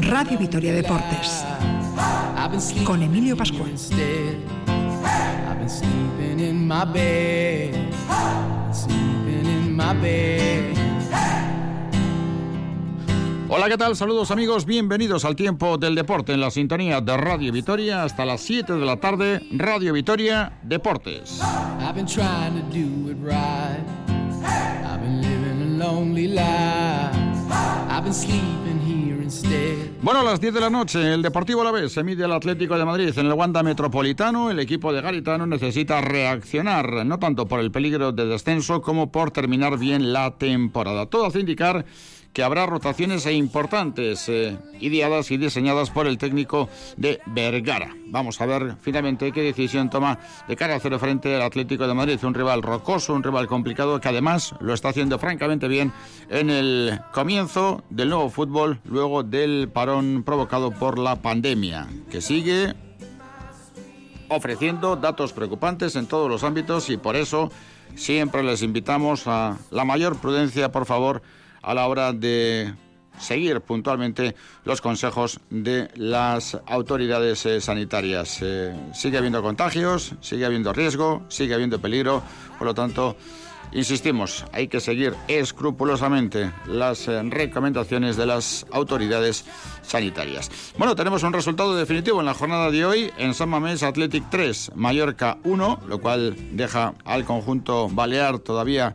Radio Vitoria Deportes. con Emilio Pascual. Hola, ¿qué tal? Saludos amigos, bienvenidos al tiempo del deporte en la sintonía de Radio Vitoria hasta las 7 de la tarde, Radio Vitoria Deportes. Bueno, a las 10 de la noche, el Deportivo la vez se mide al Atlético de Madrid en el Wanda Metropolitano. El equipo de Garitano necesita reaccionar, no tanto por el peligro de descenso como por terminar bien la temporada. Todo hace indicar que habrá rotaciones e importantes eh, ideadas y diseñadas por el técnico de Vergara. Vamos a ver finalmente qué decisión toma de cara a hacer frente al Atlético de Madrid, un rival rocoso, un rival complicado que además lo está haciendo francamente bien en el comienzo del nuevo fútbol luego del parón provocado por la pandemia, que sigue ofreciendo datos preocupantes en todos los ámbitos y por eso siempre les invitamos a la mayor prudencia, por favor, a la hora de seguir puntualmente los consejos de las autoridades eh, sanitarias. Eh, sigue habiendo contagios, sigue habiendo riesgo, sigue habiendo peligro, por lo tanto, insistimos, hay que seguir escrupulosamente las eh, recomendaciones de las autoridades sanitarias. Bueno, tenemos un resultado definitivo en la jornada de hoy en San Mamés Athletic 3, Mallorca 1, lo cual deja al conjunto balear todavía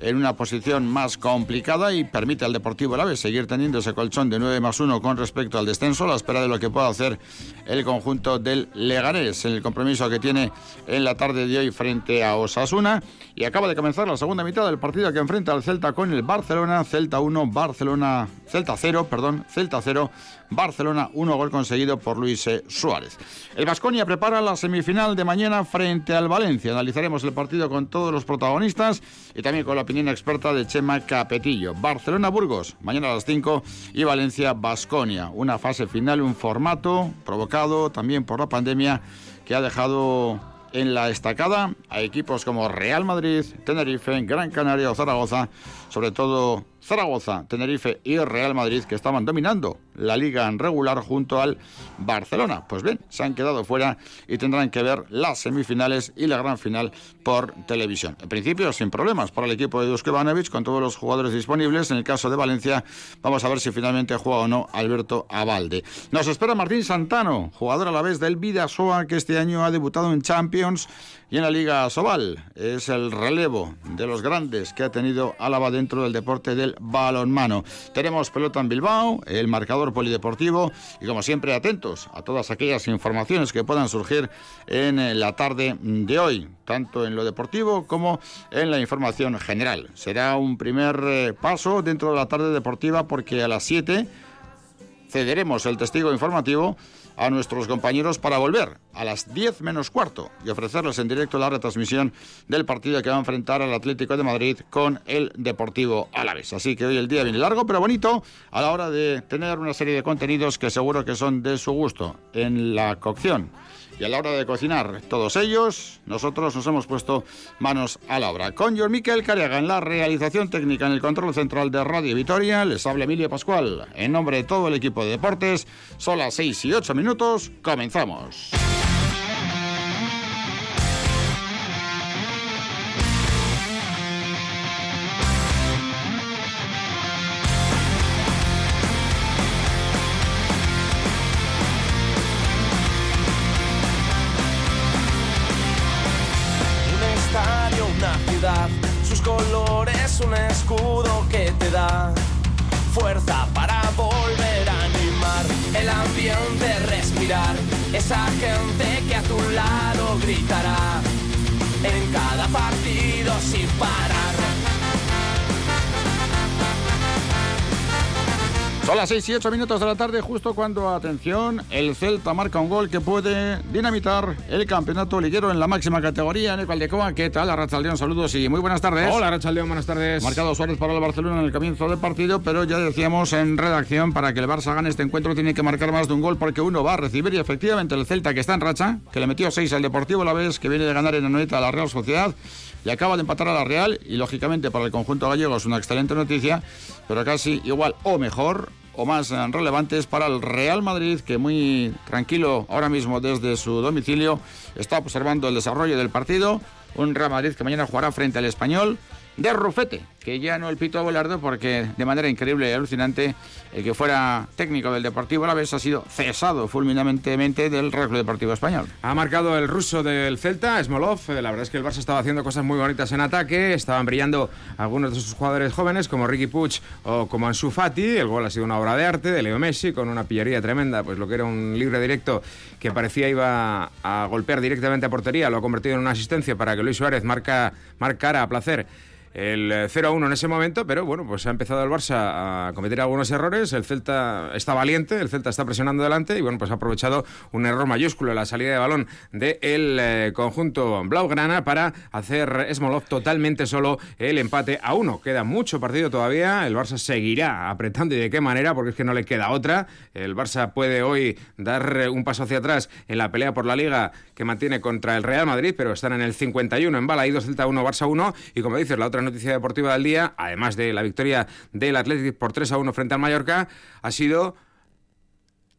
en una posición más complicada y permite al Deportivo Alavés seguir teniendo ese colchón de 9 más 1 con respecto al descenso, a la espera de lo que pueda hacer el conjunto del Leganés en el compromiso que tiene en la tarde de hoy frente a Osasuna. Y acaba de comenzar la segunda mitad del partido que enfrenta al Celta con el Barcelona, Celta 1, Barcelona, Celta 0, perdón, Celta 0, Barcelona 1 gol conseguido por Luis eh, Suárez. El Vasconia prepara la semifinal de mañana frente al Valencia. Analizaremos el partido con todos los protagonistas y también con la opinión experta de Chema Capetillo. Barcelona-Burgos, mañana a las 5 y Valencia-Basconia. Una fase final, un formato provocado también por la pandemia que ha dejado en la estacada a equipos como Real Madrid, Tenerife, Gran Canaria o Zaragoza, sobre todo Zaragoza, Tenerife y Real Madrid que estaban dominando la liga en regular junto al Barcelona. Pues bien, se han quedado fuera y tendrán que ver las semifinales y la gran final por televisión. En principio, sin problemas para el equipo de Dusko con todos los jugadores disponibles. En el caso de Valencia, vamos a ver si finalmente juega o no Alberto Abalde. Nos espera Martín Santano, jugador a la vez del Vidasoa, que este año ha debutado en Champions y en la Liga Sobal. Es el relevo de los grandes que ha tenido Álava dentro del deporte del balonmano. Tenemos pelota en Bilbao, el marcador polideportivo y como siempre atentos a todas aquellas informaciones que puedan surgir en eh, la tarde de hoy, tanto en lo deportivo como en la información general. Será un primer eh, paso dentro de la tarde deportiva porque a las 7 cederemos el testigo informativo a nuestros compañeros para volver a las 10 menos cuarto y ofrecerles en directo la retransmisión del partido que va a enfrentar al Atlético de Madrid con el Deportivo Alavés. Así que hoy el día viene largo pero bonito a la hora de tener una serie de contenidos que seguro que son de su gusto en la cocción y a la hora de cocinar todos ellos, nosotros nos hemos puesto manos a la obra. Con John Miquel Cariaga en la realización técnica en el control central de Radio Vitoria, les habla Emilio Pascual. En nombre de todo el equipo de deportes, son las 6 y 8 minutos, comenzamos. Esa gente que a tu lado gritará en cada partido sin parar. Son las 6 y 8 minutos de la tarde, justo cuando, atención, el Celta marca un gol que puede dinamitar el campeonato liguero en la máxima categoría en el Valdecoa. ¿Qué tal, Arrachaldeón? Saludos y muy buenas tardes. Hola, Arrachaldeón, buenas tardes. Marcado Suárez para el Barcelona en el comienzo del partido, pero ya decíamos en redacción, para que el Barça gane este encuentro tiene que marcar más de un gol porque uno va a recibir y efectivamente el Celta que está en racha, que le metió 6 al Deportivo la vez que viene de ganar en Anoeta a la Real Sociedad y acaba de empatar a la Real y lógicamente para el conjunto gallego es una excelente noticia, pero casi igual o mejor o más eh, relevantes para el Real Madrid, que muy tranquilo ahora mismo desde su domicilio está observando el desarrollo del partido. Un Real Madrid que mañana jugará frente al español de Rufete, que ya no el Pito Abelardo, porque de manera increíble y alucinante, el que fuera técnico del Deportivo a la vez ha sido cesado fulminantemente del Real Deportivo Español. Ha marcado el ruso del Celta, Smolov. Eh, la verdad es que el Barça estaba haciendo cosas muy bonitas en ataque, estaban brillando algunos de sus jugadores jóvenes, como Ricky Puig o como Ansu Fati. El gol ha sido una obra de arte de Leo Messi, con una pillería tremenda, pues lo que era un libre directo que parecía iba a golpear directamente a portería, lo ha convertido en una asistencia para que Luis Suárez marca, marcara a placer el 0-1 en ese momento, pero bueno, pues ha empezado el Barça a cometer algunos errores, el Celta está valiente, el Celta está presionando delante y bueno, pues ha aprovechado un error mayúsculo en la salida de balón del eh, conjunto Blaugrana para hacer Smolov totalmente solo el empate a uno. Queda mucho partido todavía, el Barça seguirá apretando y de qué manera, porque es que no le queda otra. El Barça puede hoy dar un paso hacia atrás en la pelea por la Liga que mantiene contra el Real Madrid, pero están en el 51 en bala, dos Celta 1, Barça 1 y como dices, la otra noticia deportiva del día, además de la victoria del Athletic por 3 a 1 frente al Mallorca, ha sido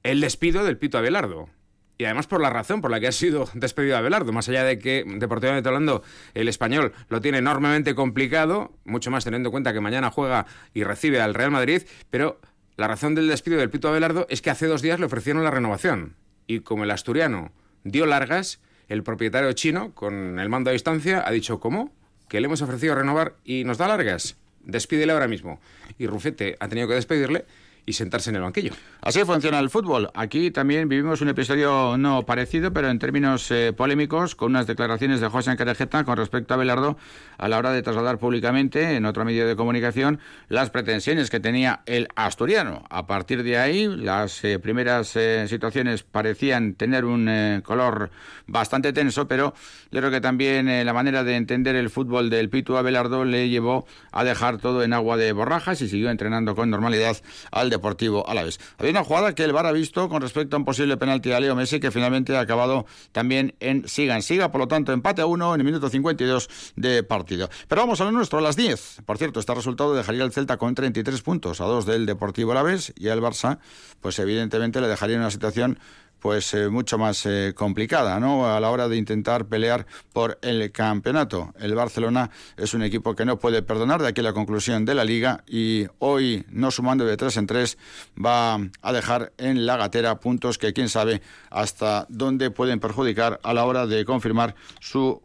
el despido del Pito Abelardo. Y además por la razón por la que ha sido despedido Abelardo, más allá de que deportivamente hablando el español lo tiene enormemente complicado, mucho más teniendo en cuenta que mañana juega y recibe al Real Madrid, pero la razón del despido del Pito Abelardo es que hace dos días le ofrecieron la renovación. Y como el asturiano dio largas, el propietario chino, con el mando a distancia, ha dicho, ¿cómo? Que le hemos ofrecido renovar y nos da largas. Despídele ahora mismo. Y Rufete ha tenido que despedirle y sentarse en el banquillo. Así funciona el fútbol. Aquí también vivimos un episodio no parecido, pero en términos eh, polémicos, con unas declaraciones de José Ancarejeta con respecto a Belardo a la hora de trasladar públicamente en otro medio de comunicación las pretensiones que tenía el asturiano. A partir de ahí, las eh, primeras eh, situaciones parecían tener un color bastante tenso, pero yo creo que también la manera de entender el fútbol del Pitu a Belardo le llevó a dejar todo en agua de borrajas y siguió entrenando con normalidad al Deportivo vez Había una jugada que el VAR ha visto con respecto a un posible penalti a Leo Messi que finalmente ha acabado también en siga en siga, por lo tanto empate a uno en el minuto 52 de partido. Pero vamos a lo nuestro, a las 10. Por cierto, este resultado dejaría el Celta con 33 puntos a dos del Deportivo Alavés y el Barça, pues evidentemente le dejaría en una situación pues eh, mucho más eh, complicada, ¿no? A la hora de intentar pelear por el campeonato. El Barcelona es un equipo que no puede perdonar de aquí la conclusión de la liga y hoy, no sumando de tres en tres, va a dejar en la gatera puntos que quién sabe hasta dónde pueden perjudicar a la hora de confirmar su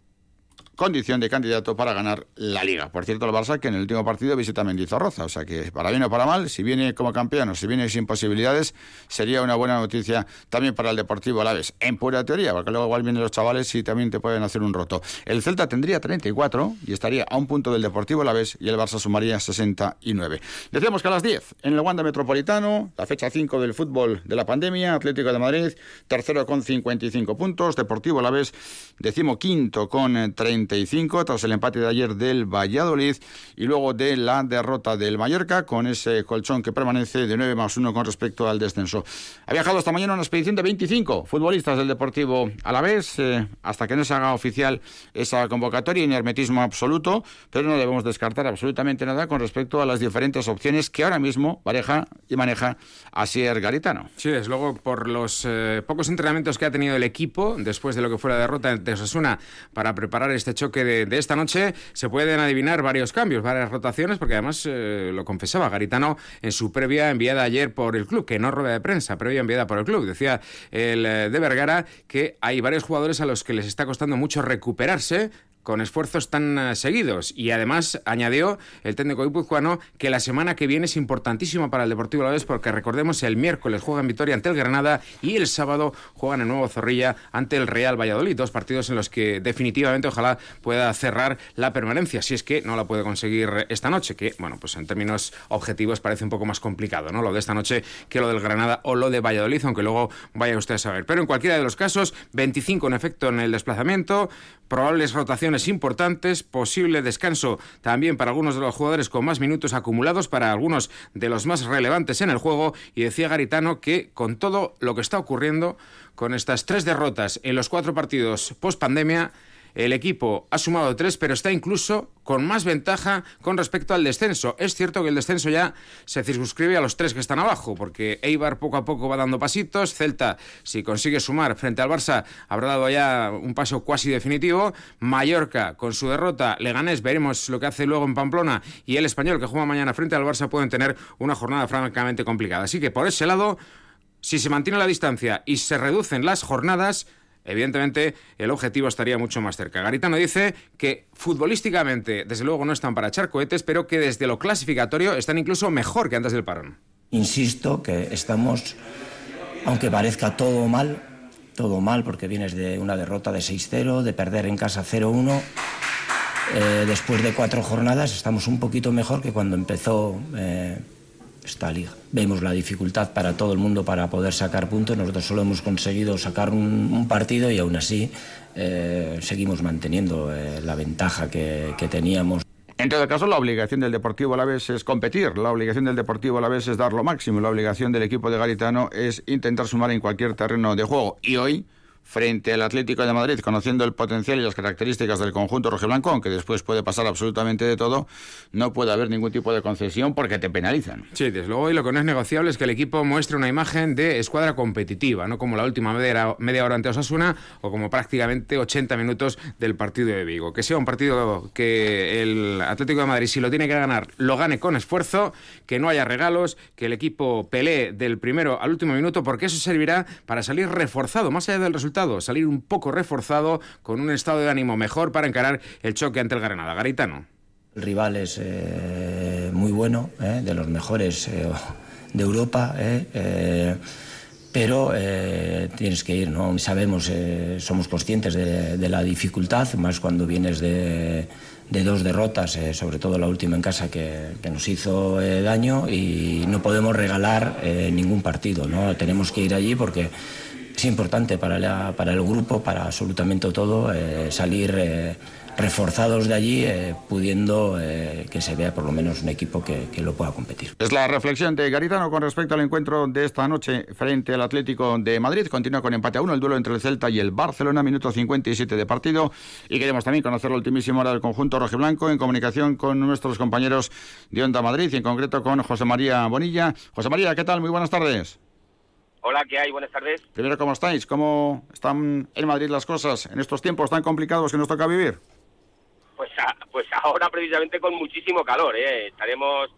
condición de candidato para ganar la Liga. Por cierto, el Barça que en el último partido visita Mendizorroza, o sea que para bien o para mal, si viene como campeón o si viene sin posibilidades, sería una buena noticia también para el Deportivo Alaves, en pura teoría, porque luego igual vienen los chavales y también te pueden hacer un roto. El Celta tendría 34 y estaría a un punto del Deportivo Alaves y el Barça sumaría 69. Decíamos que a las 10, en el Wanda Metropolitano, la fecha 5 del fútbol de la pandemia, Atlético de Madrid, tercero con 55 puntos, Deportivo Alaves, decimoquinto con 30 tras el empate de ayer del Valladolid y luego de la derrota del Mallorca con ese colchón que permanece de 9 más 1 con respecto al descenso. Ha viajado esta mañana una expedición de 25 futbolistas del Deportivo a la vez, eh, hasta que no se haga oficial esa convocatoria en hermetismo absoluto, pero no debemos descartar absolutamente nada con respecto a las diferentes opciones que ahora mismo pareja y maneja Asier Garitano. Sí, desde luego por los eh, pocos entrenamientos que ha tenido el equipo después de lo que fue la derrota de Osasuna para preparar este choque de, esta noche se pueden adivinar varios cambios, varias rotaciones, porque además eh, lo confesaba Garitano en su previa enviada ayer por el club, que no rueda de prensa, previa enviada por el club. Decía el eh, de Vergara que hay varios jugadores a los que les está costando mucho recuperarse con esfuerzos tan eh, seguidos. Y además añadió el técnico guipuzcoano que la semana que viene es importantísima para el Deportivo Alavés porque recordemos el miércoles juega en Vitoria ante el Granada y el sábado juegan en Nuevo Zorrilla ante el Real Valladolid. Dos partidos en los que definitivamente ojalá pueda cerrar la permanencia, si es que no la puede conseguir esta noche, que bueno, pues en términos objetivos parece un poco más complicado, ¿no? Lo de esta noche que lo del Granada o lo de Valladolid, aunque luego vaya usted a saber. Pero en cualquiera de los casos, 25 en efecto en el desplazamiento, probables rotaciones importantes, posible descanso también para algunos de los jugadores con más minutos acumulados, para algunos de los más relevantes en el juego, y decía Garitano que con todo lo que está ocurriendo, con estas tres derrotas en los cuatro partidos post pandemia, el equipo ha sumado tres, pero está incluso con más ventaja con respecto al descenso. Es cierto que el descenso ya se circunscribe a los tres que están abajo, porque Eibar poco a poco va dando pasitos. Celta, si consigue sumar frente al Barça, habrá dado ya un paso cuasi definitivo. Mallorca, con su derrota, Leganés, veremos lo que hace luego en Pamplona. Y el español, que juega mañana frente al Barça, pueden tener una jornada francamente complicada. Así que por ese lado, si se mantiene la distancia y se reducen las jornadas, evidentemente el objetivo estaría mucho más cerca. Garitano dice que futbolísticamente, desde luego, no están para echar cohetes, pero que desde lo clasificatorio están incluso mejor que antes del parón. Insisto que estamos, aunque parezca todo mal, todo mal porque vienes de una derrota de 6-0, de perder en casa 0-1. Eh, después de cuatro jornadas estamos un poquito mejor que cuando empezó eh, esta liga. Vemos la dificultad para todo el mundo para poder sacar puntos. Nosotros solo hemos conseguido sacar un, partido y aún así eh, seguimos manteniendo eh, la ventaja que, que, teníamos. En todo caso, la obligación del Deportivo Alavés es competir, la obligación del Deportivo Alavés es dar lo máximo, la obligación del equipo de Garitano es intentar sumar en cualquier terreno de juego. Y hoy frente al Atlético de Madrid, conociendo el potencial y las características del conjunto rojiblanco, aunque después puede pasar absolutamente de todo, no puede haber ningún tipo de concesión porque te penalizan. Sí, desde luego, y lo que no es negociable es que el equipo muestre una imagen de escuadra competitiva, no como la última media, media hora ante Osasuna o como prácticamente 80 minutos del partido de Vigo. Que sea un partido que el Atlético de Madrid, si lo tiene que ganar, lo gane con esfuerzo, que no haya regalos, que el equipo pelee del primero al último minuto, porque eso servirá para salir reforzado, más allá del resultado salir un poco reforzado, con un estado de ánimo mejor para encarar el choque ante el Granada. Garitano. El rival es eh, muy bueno, eh, de los mejores eh, de Europa, pero tienes que ir, ¿no? Sabemos, somos conscientes de, la dificultad, más cuando vienes de, dos derrotas, sobre todo la última en casa que, que nos hizo daño y no podemos regalar ningún partido, ¿no? Tenemos que ir allí porque es importante para, el grupo, para absolutamente todo, eh, salir eh, reforzados de allí, eh, pudiendo que se vea por lo menos un equipo que, que, lo pueda competir. Es la reflexión de Garitano con respecto al encuentro de esta noche frente al Atlético de Madrid. Continúa con empate a uno el duelo entre el Celta y el Barcelona, minuto 57 de partido. Y queremos también conocer la ultimísima hora del conjunto rojiblanco en comunicación con nuestros compañeros de Onda Madrid y en concreto con José María Bonilla. José María, ¿qué tal? Muy buenas tardes. Hola, ¿qué hay? Buenas tardes. Primero, ¿cómo estáis? ¿Cómo están en Madrid las cosas en estos tiempos tan complicados que nos toca vivir? Pues, pues ahora precisamente con muchísimo calor, ¿eh? Estaremos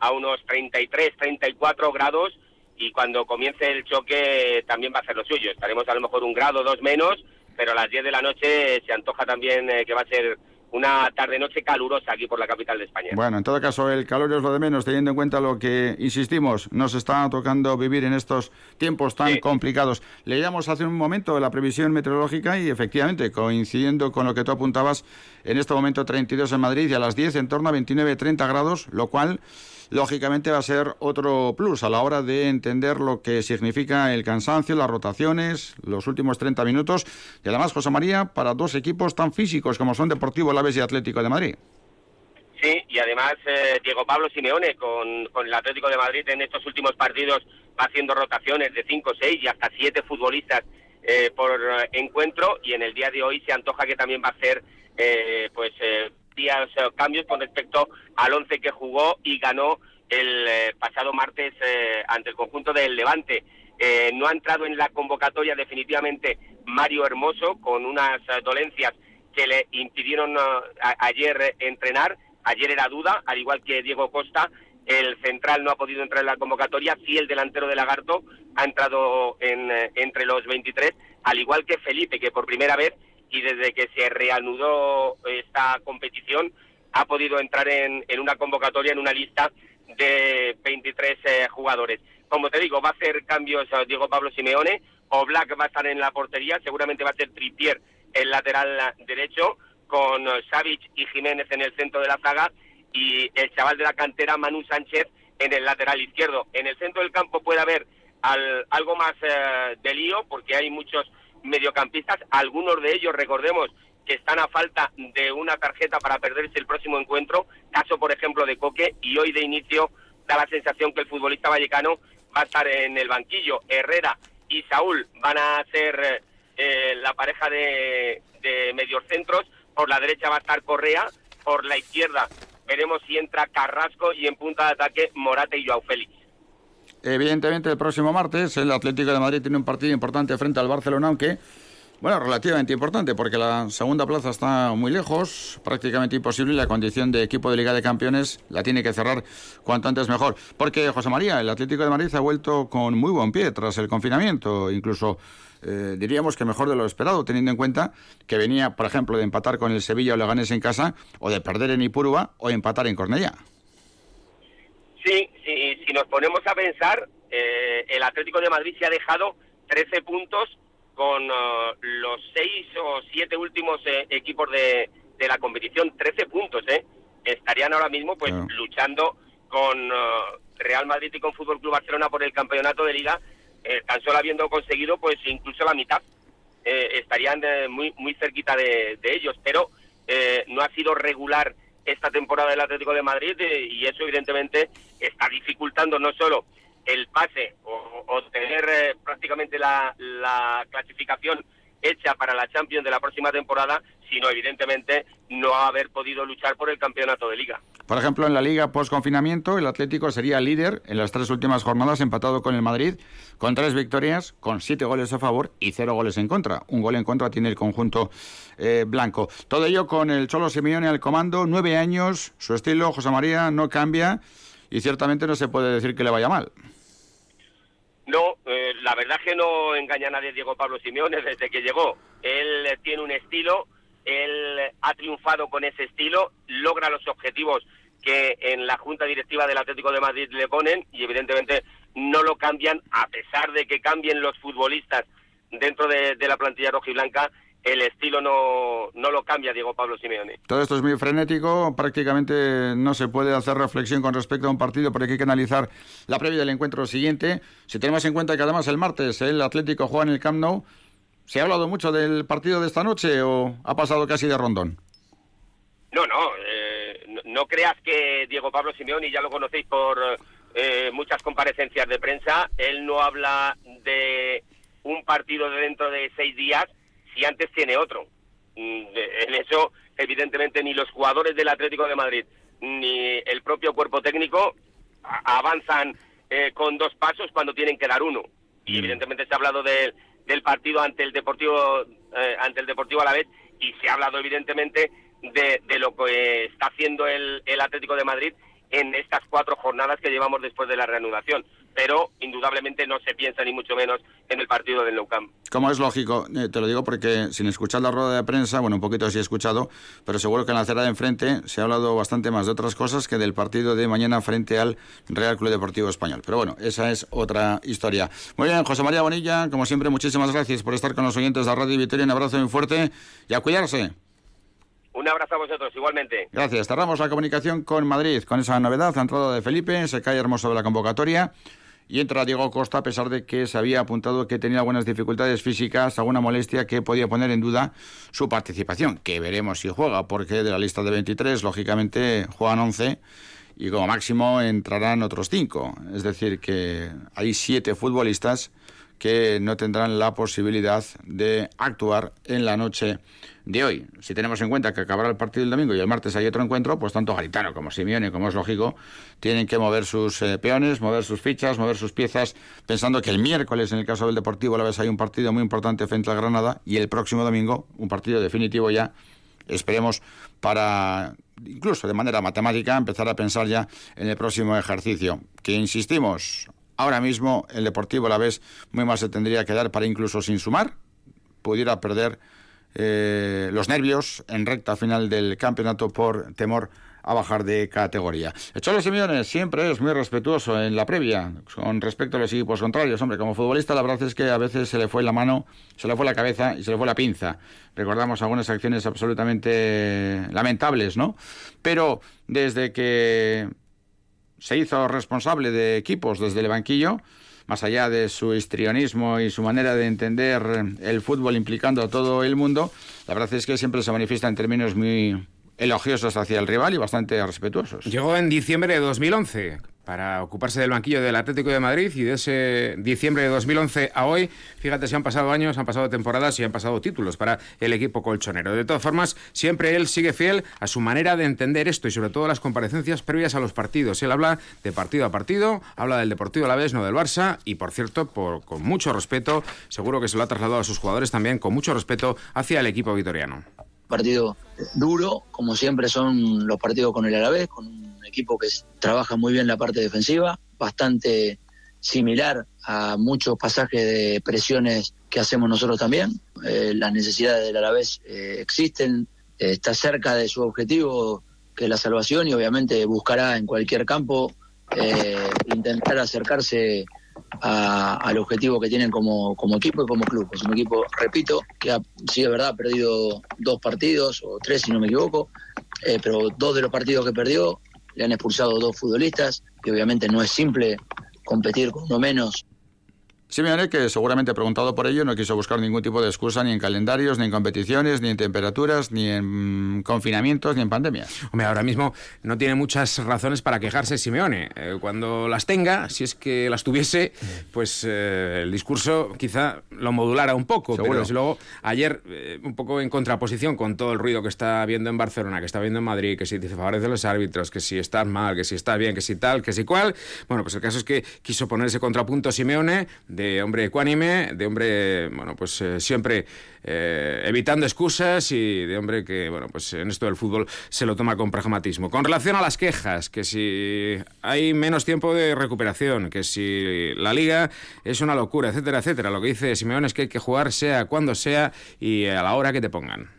a unos 33, 34 grados y cuando comience el choque también va a ser lo suyo. Estaremos a lo mejor un grado, dos menos, pero a las 10 de la noche se antoja también eh, que va a ser una tarde-noche calurosa aquí por la capital de España. Bueno, en todo caso, el calor es lo de menos, teniendo en cuenta lo que, insistimos, nos está tocando vivir en estos tiempos tan complicados. Leíamos hace un momento la previsión meteorológica y efectivamente, coincidiendo con lo que tú apuntabas, en este momento 32 en Madrid y a las 10 en torno a 29-30 grados, lo cual lógicamente va a ser otro plus a la hora de entender lo que significa el cansancio, las rotaciones, los últimos 30 minutos y además, José María, para dos equipos tan físicos como son Deportivo Laves y Atlético de Madrid. Sí, y además eh, Diego Pablo Simeone con, con, el Atlético de Madrid en estos últimos partidos va haciendo rotaciones de 5, 6 y hasta 7 futbolistas eh, por eh, encuentro y en el día de hoy se antoja que también va a hacer pues días cambios con respecto al 11 que jugó y ganó el eh, pasado martes eh, ante el conjunto del Levante. Eh, no ha entrado en la convocatoria definitivamente Mario Hermoso con unas dolencias que le impidieron ayer entrenar. Ayer era duda, al igual que Diego Costa. El central no ha podido entrar en la convocatoria. Sí, el delantero de Lagarto ha entrado en, entre los 23, al igual que Felipe, que por primera vez y desde que se reanudó esta competición ha podido entrar en, una convocatoria, en una lista de 23 eh, jugadores. Como te digo, va a hacer cambios a Diego Pablo Simeone, o Black va a estar en la portería, seguramente va a ser Tripier el lateral derecho, con Savic y Jiménez en el centro de la zaga y el chaval de la cantera Manu Sánchez en el lateral izquierdo. En el centro del campo puede haber algo más eh, de lío porque hay muchos mediocampistas, algunos de ellos, recordemos, que están a falta de una tarjeta para perderse el próximo encuentro, caso por ejemplo de Coque, y hoy de inicio da la sensación que el futbolista vallecano va a estar en el banquillo. Herrera y Saúl van a ser eh, la pareja de, de mediocentros, por la derecha va a estar Correa, por la izquierda veremos si entra Carrasco y en punta de ataque Morate y Joao Félix. Evidentemente el próximo martes el Atlético de Madrid tiene un partido importante frente al Barcelona, aunque bueno, relativamente importante porque la segunda plaza está muy lejos, prácticamente imposible y la condición de equipo de Liga de Campeones la tiene que cerrar cuanto antes mejor. Porque José María, el Atlético de Madrid ha vuelto con muy buen pie tras el confinamiento, incluso eh, diríamos que mejor de lo esperado, teniendo en cuenta que venía, por ejemplo, de empatar con el Sevilla o Leganés en casa, o de perder en Ipurúa o empatar en Cornellá. Sí, si nos ponemos a pensar, eh, el Atlético de Madrid se ha dejado 13 puntos con uh, los 6 o 7 últimos eh, equipos de, la competición, 13 puntos, ¿eh? Estarían ahora mismo pues luchando con uh, Real Madrid y con Fútbol Club Barcelona por el campeonato de liga eh, tan solo habiendo conseguido pues incluso la mitad, eh, estarían eh, muy, muy cerquita de, ellos, pero no ha sido regular esta temporada del Atlético de Madrid y eso evidentemente está dificultando no solo el pase o, tener prácticamente la, la clasificación hecha para la Champions de la próxima temporada, sino evidentemente no haber podido luchar por el campeonato de liga. Por ejemplo, en la liga post-confinamiento, el Atlético sería líder en las tres últimas jornadas, empatado con el Madrid, con tres victorias, con siete goles a favor y cero goles en contra. Un gol en contra tiene el conjunto eh, blanco. Todo ello con el Cholo Simeone al comando, nueve años, su estilo, José María, no cambia y ciertamente no se puede decir que le vaya mal. La verdad es que no engaña a nadie Diego Pablo Simeone desde que llegó. Él tiene un estilo, él ha triunfado con ese estilo, logra los objetivos que en la Junta Directiva del Atlético de Madrid le ponen y evidentemente no lo cambian a pesar de que cambien los futbolistas dentro de, la plantilla rojiblanca el estilo no, no lo cambia Diego Pablo Simeone. Todo esto es muy frenético, prácticamente no se puede hacer reflexión con respecto a un partido porque hay que analizar la previa del encuentro siguiente. Si tenemos en cuenta que además el martes el Atlético juega en el Camp Nou, ¿se ha hablado mucho del partido de esta noche o ha pasado casi de rondón? No, no, eh, no, creas que Diego Pablo Simeone, ya lo conocéis por eh, muchas comparecencias de prensa, él no habla de un partido de dentro de seis días, si antes tiene otro. Mm, en eso, evidentemente, ni los jugadores del Atlético de Madrid ni el propio cuerpo técnico avanzan eh, con dos pasos cuando tienen que dar uno. Y evidentemente se ha hablado del partido ante el Deportivo eh, ante el Deportivo a la vez y se ha hablado evidentemente de, de lo que está haciendo el, el Atlético de Madrid en estas cuatro jornadas que llevamos después de la reanudación. Pero indudablemente no se piensa ni mucho menos en el partido del Nou Camp. Como es lógico, eh, te lo digo porque sin escuchar la rueda de prensa, bueno, un poquito sí he escuchado, pero seguro que en la acera de enfrente se ha hablado bastante más de otras cosas que del partido de mañana frente al Real Club Deportivo Español. Pero bueno, esa es otra historia. Muy bien, José María Bonilla, como siempre, muchísimas gracias por estar con los oyentes de Radio Victoria. Un abrazo muy fuerte y a cuidarse. Un abrazo a vosotros, igualmente. Gracias. Cerramos la comunicación con Madrid, con esa novedad, la entrada de Felipe, se cae hermoso de la convocatoria y entra Diego Costa a pesar de que se había apuntado que tenía algunas dificultades físicas, alguna molestia que podía poner en duda su participación, que veremos si juega, porque de la lista de 23, lógicamente, juegan 11 y como máximo entrarán otros 5. Es decir, que hay 7 futbolistas que no tendrán la posibilidad de actuar en la noche de hoy. Si tenemos en cuenta que acabará el partido el domingo y el martes hay otro encuentro, pues tanto Garitano como Simeone, como es lógico, tienen que mover sus eh, peones, mover sus fichas, mover sus piezas, pensando que el miércoles, en el caso del Deportivo, a la vez hay un partido muy importante frente a Granada y el próximo domingo un partido definitivo ya, esperemos, para incluso de manera matemática empezar a pensar ya en el próximo ejercicio. Que insistimos, ahora mismo el Deportivo la vez muy mal se tendría que dar para incluso sin sumar, pudiera perder eh, los nervios en recta final del campeonato por temor a bajar de categoría. Cholo Simeone siempre es muy respetuoso en la previa con respecto a los equipos contrarios. Hombre, como futbolista la verdad es que a veces se le fue la mano, se le fue la cabeza y se le fue la pinza. Recordamos algunas acciones absolutamente lamentables, ¿no? Pero desde que se hizo responsable de equipos desde el banquillo, más allá de su histrionismo y su manera de entender el fútbol implicando a todo el mundo, la verdad es que siempre se manifiesta en términos muy elogiosos hacia el rival y bastante respetuosos. Llegó en diciembre de 2011 para ocuparse del banquillo del Atlético de Madrid y de ese diciembre de 2011 a hoy, fíjate, si han pasado años, han pasado temporadas y han pasado títulos para el equipo colchonero. De todas formas, siempre él sigue fiel a su manera de entender esto y sobre todo las comparecencias previas a los partidos. Él habla de partido a partido, habla del Deportivo a la vez, no del Barça y, por cierto, por, con mucho respeto, seguro que se lo ha trasladado a sus jugadores también, con mucho respeto hacia el equipo vitoriano partido duro, como siempre son los partidos con el Alavés, con un equipo que trabaja muy bien la parte defensiva, bastante similar a muchos pasajes de presiones que hacemos nosotros también. Eh, las necesidades del Alavés eh, existen, eh, está cerca de su objetivo, que es la salvación, y obviamente buscará en cualquier campo intentar acercarse al objetivo que tienen como, como, equipo y como club. Es un equipo, repito, que ha, sí es verdad, ha perdido dos partidos, o tres si no me equivoco, eh, pero dos de los partidos que perdió le han expulsado dos futbolistas, que obviamente no es simple competir con uno menos Simeone, que seguramente preguntado por ello, no quiso buscar ningún tipo de excusa ni en calendarios, ni en competiciones, ni en temperaturas, ni en mm, confinamientos, ni en pandemias. Hombre, ahora mismo no tiene muchas razones para quejarse Simeone. Eh, cuando las tenga, si es que las tuviese, pues eh, el discurso quizá lo modulara un poco. Pero desde luego, ayer, eh, un poco en contraposición con todo el ruido que está viendo en Barcelona, que está viendo en Madrid, que si dice favorece a los árbitros, que si está mal, que si está bien, que si tal, que si cual. Bueno, pues el caso es que quiso poner ese contrapunto Simeone de hombre ecuánime, de hombre, bueno, pues eh, siempre eh, evitando excusas y de hombre que, bueno, pues en esto del fútbol se lo toma con pragmatismo. Con relación a las quejas, que si hay menos tiempo de recuperación, que si la liga es una locura, etcétera, etcétera, lo que dice Simeón es que hay que jugar sea cuando sea y a la hora que te pongan.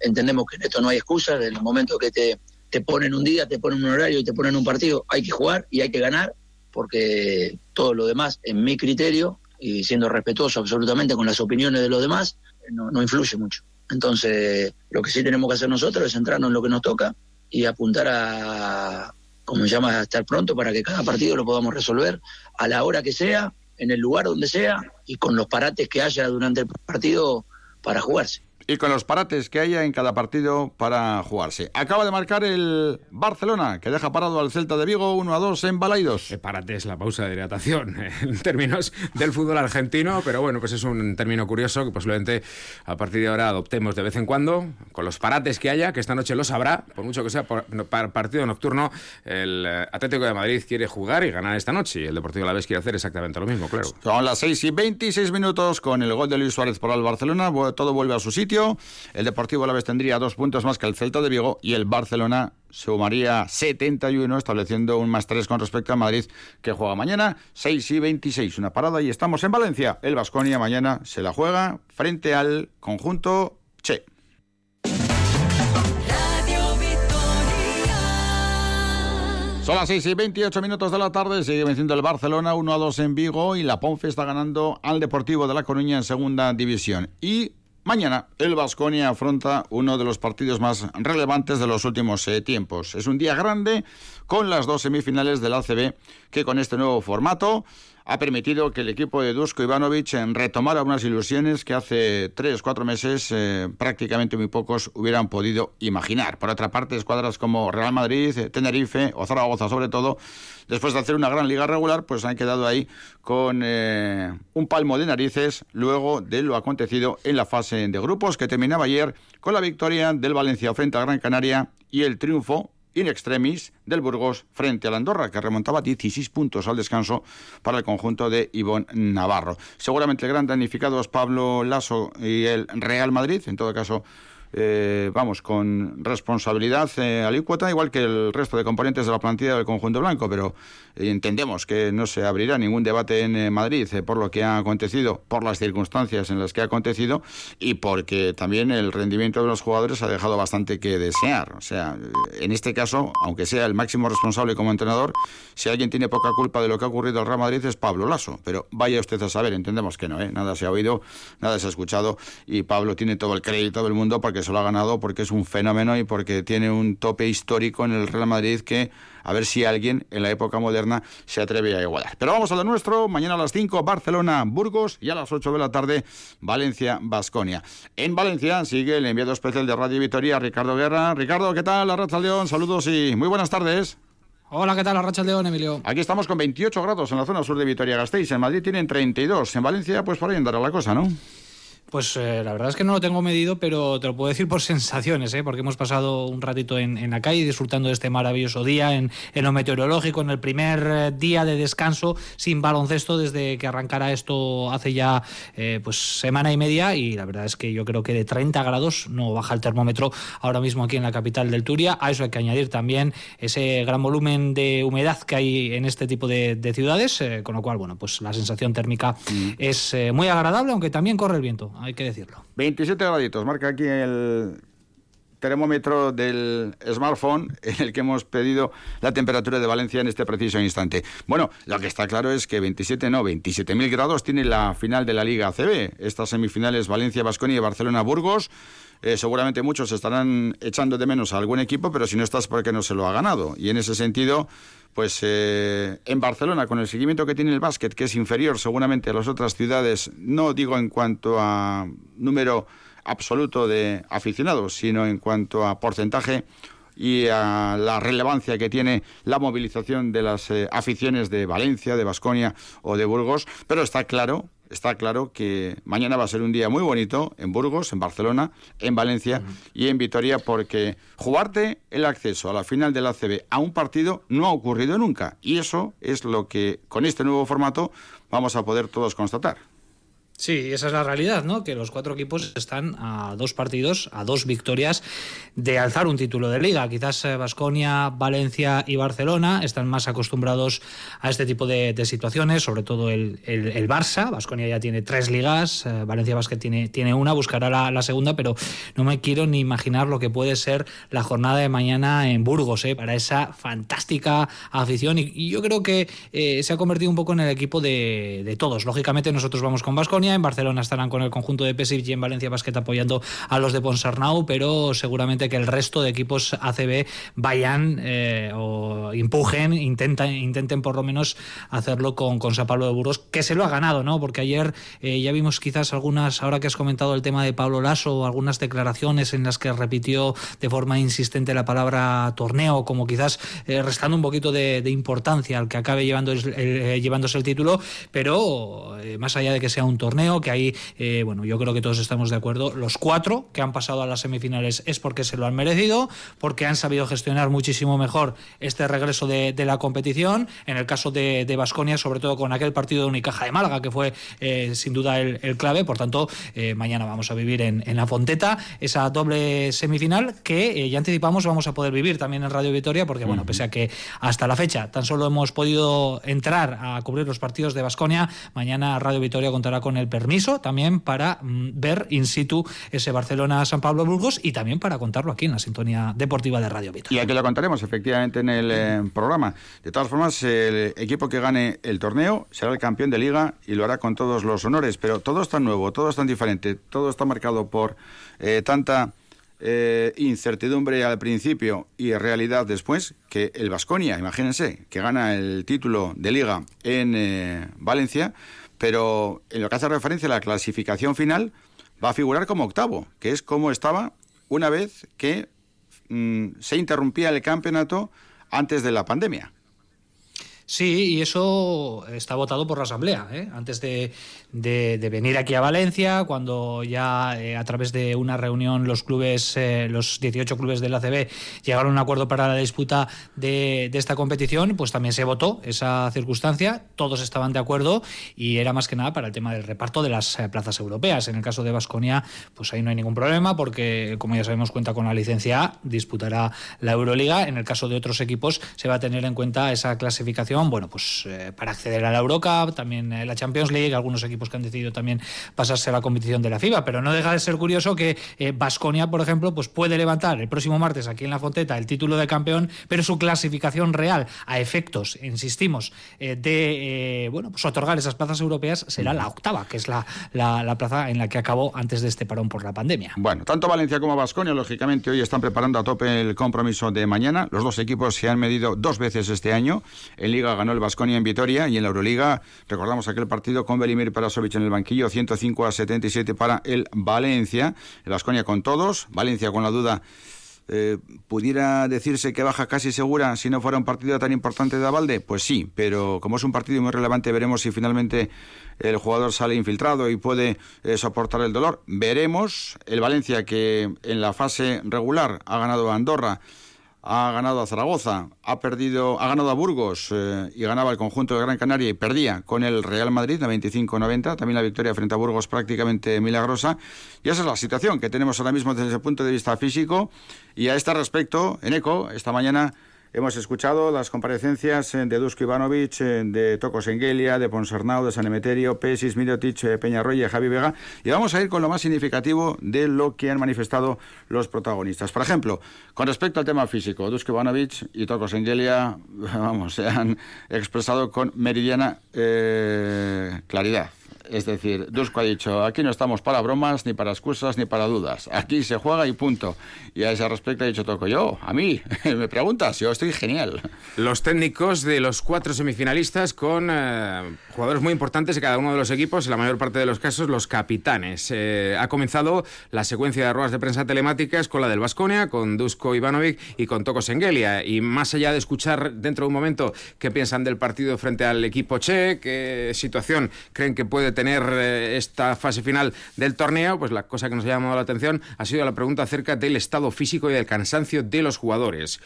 Entendemos que en esto no hay excusas, en el momento que te, te ponen un día, te ponen un horario y te ponen un partido, hay que jugar y hay que ganar porque todo lo demás, en mi criterio, y siendo respetuoso absolutamente con las opiniones de los demás, no, influye mucho. Entonces, lo que sí tenemos que hacer nosotros es centrarnos en lo que nos toca y apuntar a, como se llama, a estar pronto para que cada partido lo podamos resolver a la hora que sea, en el lugar donde sea y con los parates que haya durante el partido para jugarse y con los parates que haya en cada partido para jugarse. Acaba de marcar el Barcelona, que deja parado al Celta de Vigo 1 a 2 en Balaidos. El parate es la pausa de hidratación en términos del fútbol argentino, pero bueno, pues es un término curioso que posiblemente a partir de ahora adoptemos de vez en cuando, con los parates que haya, que esta noche lo sabrá, por mucho que sea para partido nocturno, el eh, Atlético de Madrid quiere jugar y ganar esta noche, y el Deportivo de la Vez quiere hacer exactamente lo mismo, claro. Son las 6 y 26 minutos con el gol de Luis Suárez por el Barcelona, todo vuelve a su sitio el Deportivo Alavés tendría dos puntos más que el Celta de Vigo y el Barcelona sumaría 71, estableciendo un más 3 con respecto a Madrid, que juega mañana 6 y 26. Una parada y estamos en Valencia. El Vasconia mañana se la juega frente al conjunto Che. Son las 6 y 28 minutos de la tarde, sigue venciendo el Barcelona 1 a 2 en Vigo y la Ponce está ganando al Deportivo de La Coruña en segunda división. Y Mañana el Vasconia afronta uno de los partidos más relevantes de los últimos eh, tiempos. Es un día grande con las dos semifinales del ACB que con este nuevo formato ha permitido que el equipo de Dusko Ivanovic eh, retomara unas ilusiones que hace tres, cuatro meses eh, prácticamente muy pocos hubieran podido imaginar. Por otra parte, escuadras como Real Madrid, eh, Tenerife o Zaragoza sobre todo, después de hacer una gran liga regular, pues han quedado ahí con un palmo de narices luego de lo acontecido en la fase de grupos que terminaba ayer con la victoria del Valencia frente a Gran Canaria y el triunfo in extremis del Burgos frente al Andorra, que remontaba 16 puntos al descanso para el conjunto de Ivón Navarro. Seguramente el gran damnificado es Pablo Lasso y el Real Madrid. En todo caso, eh, vamos, con responsabilidad eh, alícuota, igual que el resto de componentes de la plantilla del conjunto blanco, pero eh, entendemos que no se abrirá ningún debate en Madrid por lo que ha acontecido, por las circunstancias en las que ha acontecido y porque también el rendimiento de los jugadores ha dejado bastante que desear. O sea, en este caso, aunque sea el máximo responsable como entrenador, si alguien tiene poca culpa de lo que ha ocurrido al Real Madrid es Pablo Lasso, pero vaya usted a saber, entendemos que no, nada se ha oído, nada se ha escuchado y Pablo tiene todo el crédito del mundo porque se lo ha ganado, porque es un fenómeno y porque tiene un tope histórico en el Real Madrid que a ver si alguien en la época moderna se atreve a igualar. Pero vamos a lo nuestro, mañana a las 5 Barcelona, Burgos y a las 8 de la tarde Valencia, Basconia. En Valencia sigue el enviado especial de Radio Vitoria, Ricardo Guerra. Ricardo, ¿qué tal? La Racha León, saludos y muy buenas tardes. Hola, ¿qué tal? La Racha León, Emilio. Aquí estamos con 28 grados en la zona sur de Vitoria-Gasteiz. En Madrid tienen 32. En Valencia, pues por ahí andará la cosa, ¿no? Pues eh, la verdad es que no lo tengo medido, pero te lo puedo decir por sensaciones, ¿eh? porque hemos pasado un ratito en, la calle disfrutando de este maravilloso día en, lo meteorológico, en el primer eh, día de descanso sin baloncesto desde que arrancara esto hace ya eh, pues semana y media y la verdad es que yo creo que de 30 grados no baja el termómetro ahora mismo aquí en la capital del Turia. A eso hay que añadir también ese gran volumen de humedad que hay en este tipo de, ciudades, con lo cual, bueno, pues la sensación térmica mm. es muy agradable, aunque también corre el viento hay que decirlo. 27 graditos, marca aquí el termómetro del smartphone en el que hemos pedido la temperatura de Valencia en este preciso instante. Bueno, lo que está claro es que 27 no, 27.000 grados tiene la final de la Liga ACB. Estas semifinales Valencia, Basconia y Barcelona, Burgos. Eh, seguramente muchos estarán echando de menos a algún equipo, pero si no estás porque no se lo ha ganado. Y en ese sentido, pues eh, en Barcelona, con el seguimiento que tiene el básquet, que es inferior seguramente a las otras ciudades, no digo en cuanto a número absoluto de aficionados, sino en cuanto a porcentaje y a la relevancia que tiene la movilización de las eh, aficiones de Valencia, de Basconia o de Burgos, pero está claro está claro que mañana va a ser un día muy bonito en Burgos, en Barcelona, en Valencia y en Vitoria porque jugarte el acceso a la final del ACB a un partido no ha ocurrido nunca y eso es lo que con este nuevo formato vamos a poder todos constatar. Sí, esa es la realidad, ¿no? Que los cuatro equipos están a dos partidos, a dos victorias de alzar un título de liga. Quizás Vasconia, eh, Valencia y Barcelona están más acostumbrados a este tipo de, situaciones, sobre todo el, el, Barça. Vasconia ya tiene tres ligas, eh, Valencia Basket tiene, tiene una, buscará la, segunda, pero no me quiero ni imaginar lo que puede ser la jornada de mañana en Burgos, ¿eh? para esa fantástica afición. Y, yo creo que eh, se ha convertido un poco en el equipo de, de todos. Lógicamente, nosotros vamos con Vasconia en Barcelona estarán con el conjunto de Pesic y en Valencia Basket apoyando a los de Ponsarnau, pero seguramente que el resto de equipos ACB vayan eh, o empujen, intenten, intenten por lo menos hacerlo con, con San Pablo de Burgos, que se lo ha ganado, ¿no? Porque ayer eh, ya vimos quizás algunas, ahora que has comentado el tema de Pablo Lasso, algunas declaraciones en las que repitió de forma insistente la palabra torneo, como quizás eh, restando un poquito de, importancia al que acabe llevando llevándose el título, pero más allá de que sea un torneo, que ahí, eh, bueno, yo creo que todos estamos de acuerdo. Los cuatro que han pasado a las semifinales es porque se lo han merecido, porque han sabido gestionar muchísimo mejor este regreso de, la competición. En el caso de Basconia, sobre todo con aquel partido de Unicaja de Málaga, que fue eh, sin duda el, clave. Por tanto, eh, mañana vamos a vivir en, la Fonteta esa doble semifinal que ya anticipamos vamos a poder vivir también en Radio Vitoria, porque, bueno, pese a que hasta la fecha tan solo hemos podido entrar a cubrir los partidos de Basconia, mañana Radio Vitoria contará con el permiso también para mm, ver in situ ese Barcelona-San Pablo Burgos y también para contarlo aquí en la sintonía deportiva de Radio Vitoria. Y aquí lo contaremos efectivamente en el eh, programa. De todas formas, el equipo que gane el torneo será el campeón de liga y lo hará con todos los honores, pero todo está nuevo, todo está diferente, todo está marcado por eh, tanta... Eh, incertidumbre al principio y realidad después, que el Vasconia, imagínense, que gana el título de liga en Valencia, pero en lo que hace referencia a la clasificación final, va a figurar como octavo, que es como estaba una vez que mm, se interrumpía el campeonato antes de la pandemia. Sí, y eso está votado por la Asamblea. ¿eh? Antes de, venir aquí a Valencia, cuando ya eh, a través de una reunión los clubes, eh, los 18 clubes del ACB llegaron a un acuerdo para la disputa de, esta competición, pues también se votó esa circunstancia. Todos estaban de acuerdo y era más que nada para el tema del reparto de las plazas europeas. En el caso de Vasconia, pues ahí no hay ningún problema porque, como ya sabemos, cuenta con la licencia A, disputará la Euroliga. En el caso de otros equipos, se va a tener en cuenta esa clasificación bueno, pues eh, para acceder a la Eurocup, también eh, la Champions League, algunos equipos que han decidido también pasarse a la competición de la FIBA, pero no deja de ser curioso que Vasconia, eh, por ejemplo, pues puede levantar el próximo martes aquí en la Fonteta el título de campeón, pero su clasificación real a efectos, insistimos, de bueno, pues otorgar esas plazas europeas será la octava, que es la, la, plaza en la que acabó antes de este parón por la pandemia. Bueno, tanto Valencia como Vasconia, lógicamente, hoy están preparando a tope el compromiso de mañana. Los dos equipos se han medido dos veces este año en Liga ganó el Vasconia en Vitoria y en la Euroliga recordamos aquel partido con Belimir Perasovic en el banquillo, 105 a 77 para el Valencia. El Vasconia con todos, Valencia con la duda. Eh, ¿Pudiera decirse que baja casi segura si no fuera un partido tan importante de Avalde? Pues sí, pero como es un partido muy relevante, veremos si finalmente el jugador sale infiltrado y puede eh, soportar el dolor. Veremos. El Valencia, que en la fase regular ha ganado a Andorra ha ganado a Zaragoza, ha perdido, ha ganado a Burgos eh, y ganaba el conjunto de Gran Canaria y perdía con el Real Madrid a 25-90. También la victoria frente a Burgos prácticamente milagrosa. Y esa es la situación que tenemos ahora mismo desde el punto de vista físico. Y a este respecto, en ECO, esta mañana Hemos escuchado las comparecencias eh, de Dusko Ivanovic, eh, de Toco Sengelia, de Ponsarnau, de San Emeterio, Pesis, Mirotic, eh, Peñarroya, Javi Vega. Y vamos a ir con lo más significativo de lo que han manifestado los protagonistas. Por ejemplo, con respecto al tema físico, Dusko Ivanovic y Toco Sengelia, vamos, se han expresado con meridiana claridad. Es decir, Dusko ha dicho, aquí no estamos para bromas, ni para excusas, ni para dudas. Aquí se juega y punto. Y a ese respecto ha dicho Toco, yo, a mí, me preguntas, yo estoy genial. Los técnicos de los cuatro semifinalistas con eh, jugadores muy importantes de cada uno de los equipos, en la mayor parte de los casos los capitanes. Eh, ha comenzado la secuencia de ruedas de prensa telemáticas con la del Vasconia, con Dusko Ivanovic y con Toco Sengelia. Y más allá de escuchar dentro de un momento qué piensan del partido frente al equipo Che, qué situación creen que puede tener eh, esta fase final del torneo, pues la cosa que nos ha llamado la atención ha sido la pregunta acerca del estado físico y del cansancio de los jugadores.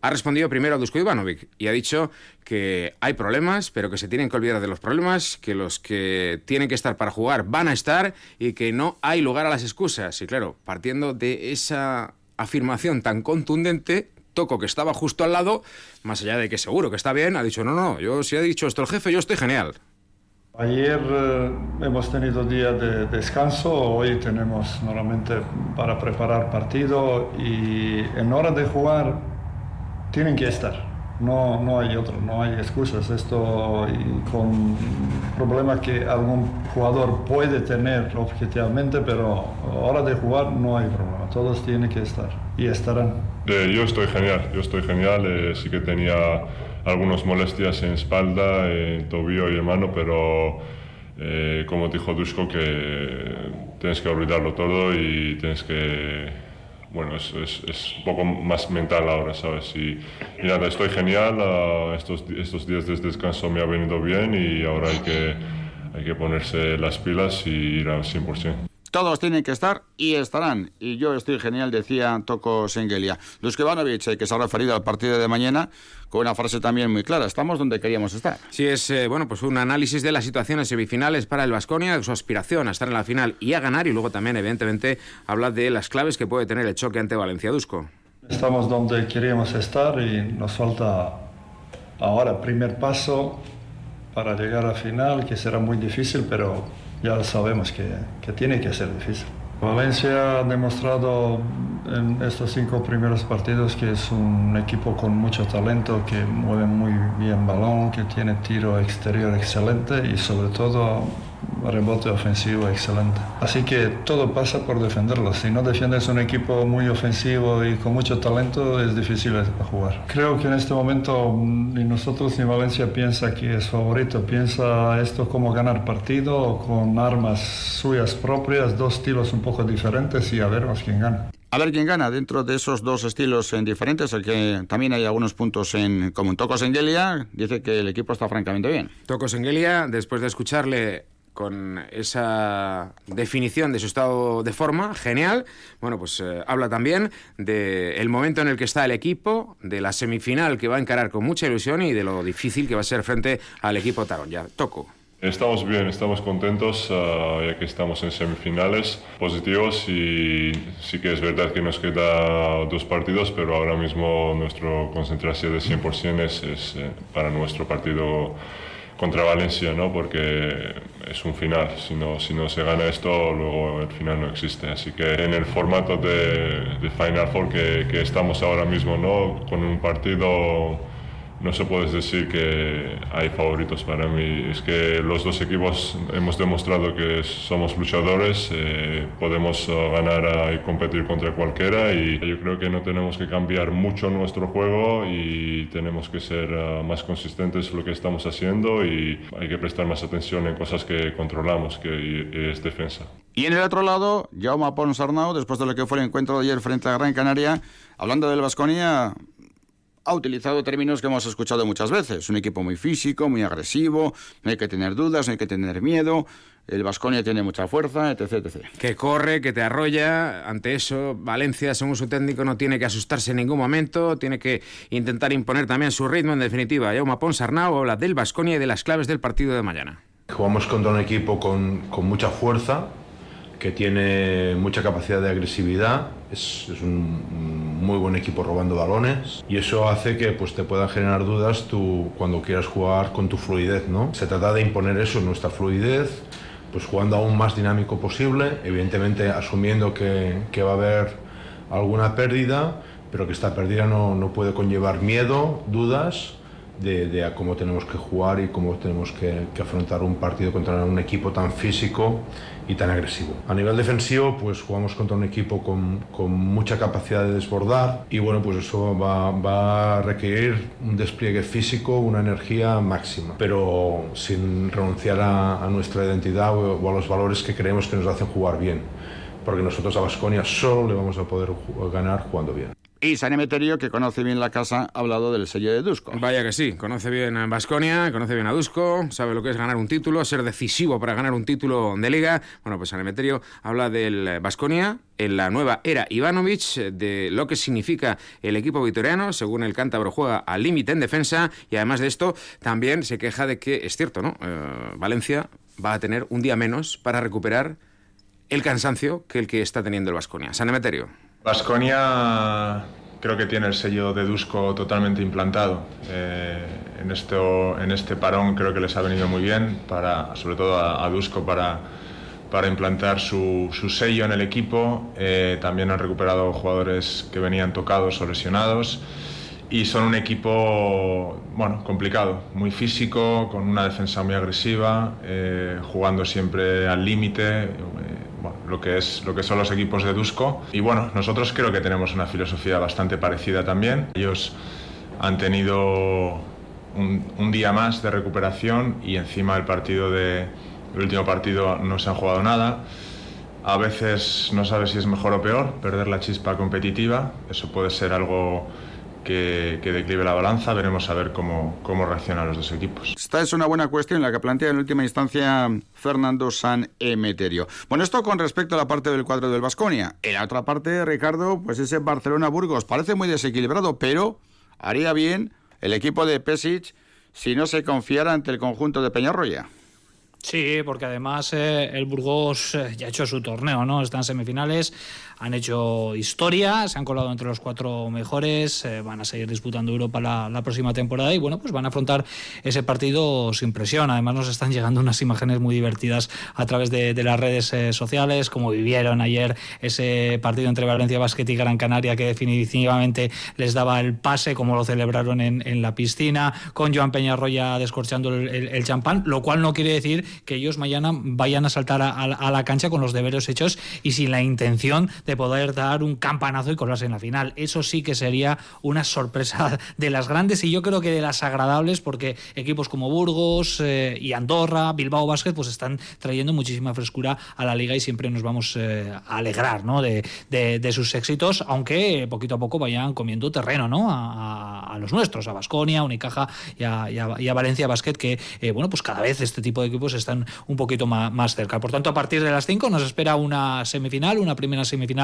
Ha respondido primero Dusko Ivanovic y ha dicho que hay problemas, pero que se tienen que olvidar de los problemas, que los que tienen que estar para jugar van a estar y que no hay lugar a las excusas. Y claro, partiendo de esa afirmación tan contundente, Toco, que estaba justo al lado, más allá de que seguro que está bien, ha dicho, no, no, yo si ha dicho esto el jefe, yo estoy genial. Ayer eh, hemos tenido día de descanso, hoy tenemos normalmente para preparar partido y en hora de jugar tienen que estar. No, no hay otro, no hay excusas. Esto y con problemas que algún jugador puede tener objetivamente, pero hora de jugar no hay problema. Todos tienen que estar y estarán. Eh, yo estoy genial, yo estoy genial. Eh, sí que tenía algunas molestias en espalda, en tobillo y en mano, pero eh, como dijo Dusko, que tienes que olvidarlo todo y tienes que... Bueno, es, es, un poco más mental ahora, ¿sabes? Y, y nada, estoy genial, ah, estos, estos días de descanso me ha venido bien y ahora hay que, hay que ponerse las pilas y ir al 100%. Todos tienen que estar y estarán. Y yo estoy genial, decía Toko Sengelia. Dusko Ivanovic, que se ha referido al partido de mañana, con una frase también muy clara. Estamos donde queríamos estar. Sí, es eh, bueno, pues un análisis de las situaciones semifinales para el Vasconia, de su aspiración a estar en la final y a ganar. Y luego también, evidentemente, habla de las claves que puede tener el choque ante Valencia Dusko. Estamos donde queríamos estar y nos falta ahora primer paso para llegar a la final, que será muy difícil, pero ya sabemos que, que tiene que ser difícil. Valencia ha demostrado en estos cinco primeros partidos que es un equipo con mucho talento, que mueve muy bien balón, que tiene tiro exterior excelente y sobre todo rebote ofensivo excelente. Así que todo pasa por defenderlo. Si no defiendes un equipo muy ofensivo y con mucho talento, es difícil jugar. Creo que en este momento ni nosotros ni Valencia piensa que es favorito. Piensa esto como ganar partido con armas suyas propias, dos estilos un poco diferentes y a ver quién gana. A ver quién gana dentro de esos dos estilos diferentes, el que también hay algunos puntos en común. Tocos Engelia dice que el equipo está francamente bien. Tocos Engelia, después de escucharle con esa definición de su estado de forma, genial. Bueno, pues eh, habla también del momento en el que está el equipo, de la semifinal que va a encarar con mucha ilusión y de lo difícil que va a ser frente al equipo Tarón. Ya, toco. Estamos bien, estamos contentos ah, ya que estamos en semifinales positivos y sí que es verdad que nos queda dos partidos, pero ahora mismo nuestra concentración de 100% es, es eh, para nuestro partido contra Valencia, ¿no? Porque es un final. Si no, si no se gana esto, luego el final no existe. Así que en el formato de, Final Four que, que, estamos ahora mismo, ¿no? Con un partido no se puede decir que hay favoritos para mí. Es que los dos equipos hemos demostrado que somos luchadores, eh, podemos uh, ganar y competir contra cualquiera y yo creo que no tenemos que cambiar mucho nuestro juego y tenemos que ser uh, más consistentes en lo que estamos haciendo y hay que prestar más atención en cosas que controlamos, que es defensa. Y en el otro lado, Jaume Pons Arnau, después de lo que fue el encuentro de ayer frente a Gran Canaria, hablando del Vasconia, ha utilizado términos que hemos escuchado muchas veces. Un equipo muy físico, muy agresivo, no hay que tener dudas, no hay que tener miedo. El Vasconia tiene mucha fuerza, etc, etc. Que corre, que te arrolla. Ante eso, Valencia, según su técnico, no tiene que asustarse en ningún momento. Tiene que intentar imponer también su ritmo, en definitiva. Jaume Pons Arnau habla del Vasconia y de las claves del partido de mañana. Jugamos contra un equipo con, con mucha fuerza, que tiene mucha capacidad de agresividad, es, un muy buen equipo robando balones y eso hace que pues, te puedan generar dudas tú, cuando quieras jugar con tu fluidez. ¿no? Se trata de imponer eso, nuestra fluidez, pues jugando aún más dinámico posible, evidentemente asumiendo que, que va a haber alguna pérdida, pero que esta pérdida no, no puede conllevar miedo, dudas de, a cómo tenemos que jugar y cómo tenemos que, afrontar un partido contra un equipo tan físico y tan agresivo. A nivel defensivo, pues jugamos contra un equipo con, con mucha capacidad de desbordar y bueno, pues eso va, va, a requerir un despliegue físico, una energía máxima, pero sin renunciar a, nuestra identidad o, o, a los valores que creemos que nos hacen jugar bien, porque nosotros a Basconia solo le vamos a poder ganar jugando bien. Y San Emeterio, que conoce bien la casa, ha hablado del sello de Dusko. Vaya que sí, conoce bien a Basconia, conoce bien a Dusko, sabe lo que es ganar un título, ser decisivo para ganar un título de liga. Bueno, pues San Emeterio habla del Basconia en la nueva era Ivanovic, de lo que significa el equipo vitoriano, según el cántabro juega al límite en defensa, y además de esto, también se queja de que, es cierto, ¿no? Eh, Valencia va a tener un día menos para recuperar el cansancio que el que está teniendo el Basconia. San Emeterio. Vasconia creo que tiene el sello de Dusko totalmente implantado. Eh, en, esto, en este parón creo que les ha venido muy bien, para, sobre todo a, a Dusko para, para implantar su, su, sello en el equipo. Eh, también han recuperado jugadores que venían tocados o lesionados. Y son un equipo bueno, complicado, muy físico, con una defensa muy agresiva, eh, jugando siempre al límite, lo, que es, lo que son los equipos de Dusko. Y bueno, nosotros creo que tenemos una filosofía bastante parecida también. Ellos han tenido un, día más de recuperación y encima el partido de, el último partido no se han jugado nada. A veces no sabes si es mejor o peor perder la chispa competitiva. Eso puede ser algo que, que, declive la balanza. Veremos a ver cómo, cómo reaccionan los dos equipos. Esta es una buena cuestión, la que plantea en última instancia Fernando San Emeterio. Bueno, esto con respecto a la parte del cuadro del Vasconia. En la otra parte, Ricardo, pues ese Barcelona-Burgos parece muy desequilibrado, pero haría bien el equipo de Pesic si no se confiara ante el conjunto de Peñarroya. Sí, porque además eh, el Burgos eh, ya ha hecho su torneo, ¿no? Están en semifinales, han hecho historia, se han colado entre los cuatro mejores, eh, van a seguir disputando Europa la, la, próxima temporada y bueno, pues van a afrontar ese partido sin presión. Además nos están llegando unas imágenes muy divertidas a través de, las redes eh, sociales, como vivieron ayer ese partido entre Valencia Basket y Gran Canaria que definitivamente les daba el pase, como lo celebraron en, la piscina, con Joan Peñarroya descorchando el, champán, lo cual no quiere decir que ellos mañana vayan a saltar a, la cancha con los deberes hechos y sin la intención de poder dar un campanazo y colarse en la final. Eso sí que sería una sorpresa de las grandes y yo creo que de las agradables porque equipos como Burgos eh, y Andorra, Bilbao Basket, pues están trayendo muchísima frescura a la liga y siempre nos vamos eh, a alegrar ¿no? de, sus éxitos, aunque poquito a poco vayan comiendo terreno ¿no? a, los nuestros, a Basconia, Unicaja y a, Valencia Basket, que eh, bueno, pues cada vez este tipo de equipos están un poquito más, más cerca. Por tanto, a partir de las 5 nos espera una semifinal, una primera semifinal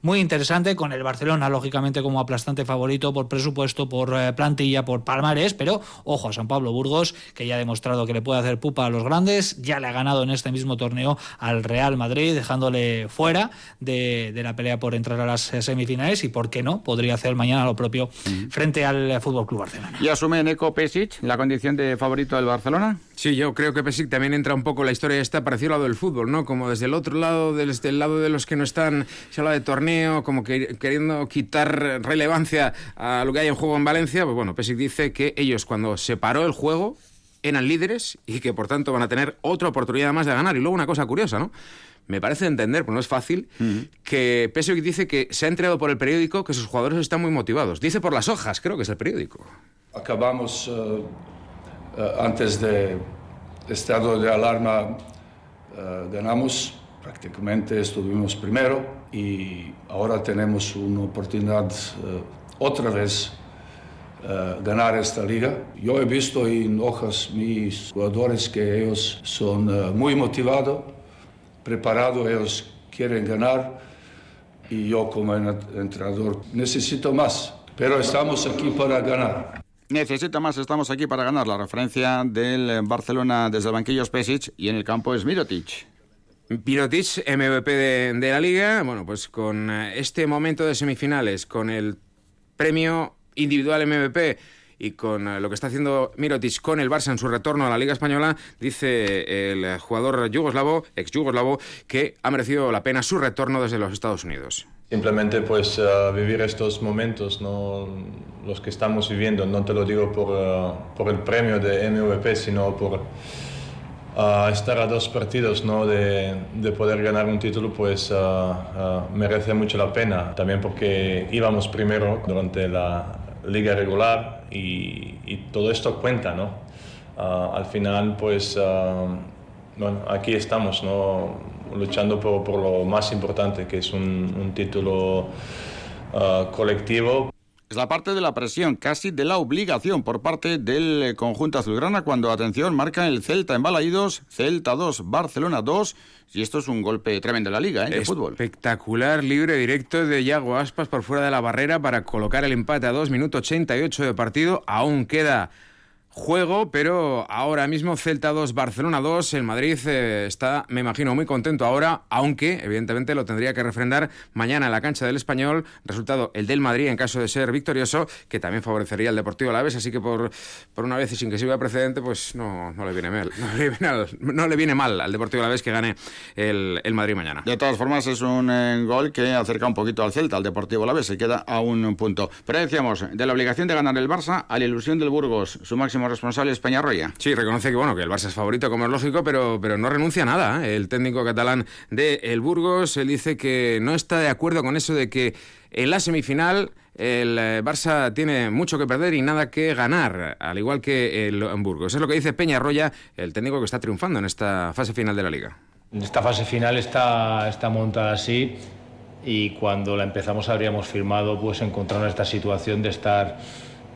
muy interesante, con el Barcelona, lógicamente, como aplastante favorito por presupuesto, por eh, plantilla, por palmarés, pero ojo a San Pablo Burgos, que ya ha demostrado que le puede hacer pupa a los grandes, ya le ha ganado en este mismo torneo al Real Madrid, dejándole fuera de, la pelea por entrar a las eh, semifinales y, ¿por qué no? Podría hacer mañana lo propio frente al Fútbol Club Barcelona. ¿Y asume Neko Pesic la condición de favorito del Barcelona? Sí, yo creo que Pesic también entra un poco la historia esta parecido al lado del fútbol, ¿no? Como desde el otro lado, desde el lado de los que no están, se habla de torneo, como que, queriendo quitar relevancia a lo que hay en juego en Valencia, pues bueno, Pesic dice que ellos cuando se paró el juego eran líderes y que por tanto van a tener otra oportunidad más de ganar. Y luego una cosa curiosa, ¿no? me parece entender, pero no es fácil, que Pesic dice que se ha entregado por el periódico que sus jugadores están muy motivados. Dice por las hojas, creo que es el periódico. Acabamos eh, antes de estado de alarma, eh, ganamos, prácticamente estuvimos primero y ahora tenemos una oportunidad otra vez ganar esta liga. Yo he visto en hojas mis jugadores que ellos son muy motivados preparado, ellos quieren ganar y yo como entrenador necesito más, pero estamos aquí para ganar. Necesita más, estamos aquí para ganar. La referencia del Barcelona desde el banquillo Spesic y en el campo es Mirotic. Mirotic, MVP de, de la liga, bueno, pues con eh, este momento de semifinales, con el premio individual MVP y con eh, lo que está haciendo Mirotic con el Barça en su retorno a la Liga Española, dice el jugador yugoslavo, ex yugoslavo, que ha merecido la pena su retorno desde los Estados Unidos. Simplemente pues eh, vivir estos momentos, ¿no? los que estamos viviendo, no te lo digo por, eh, por el premio de MVP, sino por estar a dos partidos ¿no? de, de, poder ganar un título, pues merece mucho la pena. También porque íbamos primero durante la, liga regular y, todo esto cuenta, ¿no? Al final, pues, bueno, aquí estamos, ¿no? Luchando por, por, lo más importante, que es un, un título ah, colectivo. Es la parte de la presión, casi de la obligación por parte del conjunto azulgrana cuando, atención, marca el Celta en Balaídos, Celta 2, Barcelona 2 y esto es un golpe tremendo en la liga, ¿eh? De fútbol. Espectacular, libre directo de Yago Aspas por fuera de la barrera para colocar el empate a 2 minutos 88 de partido. Aún queda juego, pero ahora mismo Celta 2, Barcelona 2, el Madrid eh, está, me imagino, muy contento ahora, aunque evidentemente lo tendría que refrendar mañana en la cancha del Español, resultado el del Madrid en caso de ser victorioso, que también favorecería al Deportivo Alavés, así que por, por una vez y sin que sirva precedente, pues no, no le viene mal, no le viene, mal al Deportivo Alavés que gane el, el, Madrid mañana. De todas formas es un eh, gol que acerca un poquito al Celta, al Deportivo Alavés, se queda a un punto. Pero decíamos, de la obligación de ganar el Barça a la ilusión del Burgos, su máximo responsable es Peñarroya. Sí, reconoce que bueno que el Barça es favorito, como es lógico, pero, pero no renuncia a nada. ¿eh? El técnico catalán de el Burgos él dice que no está de acuerdo con eso de que en la semifinal el eh, Barça tiene mucho que perder y nada que ganar, al igual que el Burgos. Es lo que dice Peñarroya, el técnico que está triunfando en esta fase final de la liga. Esta fase final está, está montada así y cuando la empezamos habríamos firmado pues encontrarnos esta situación de estar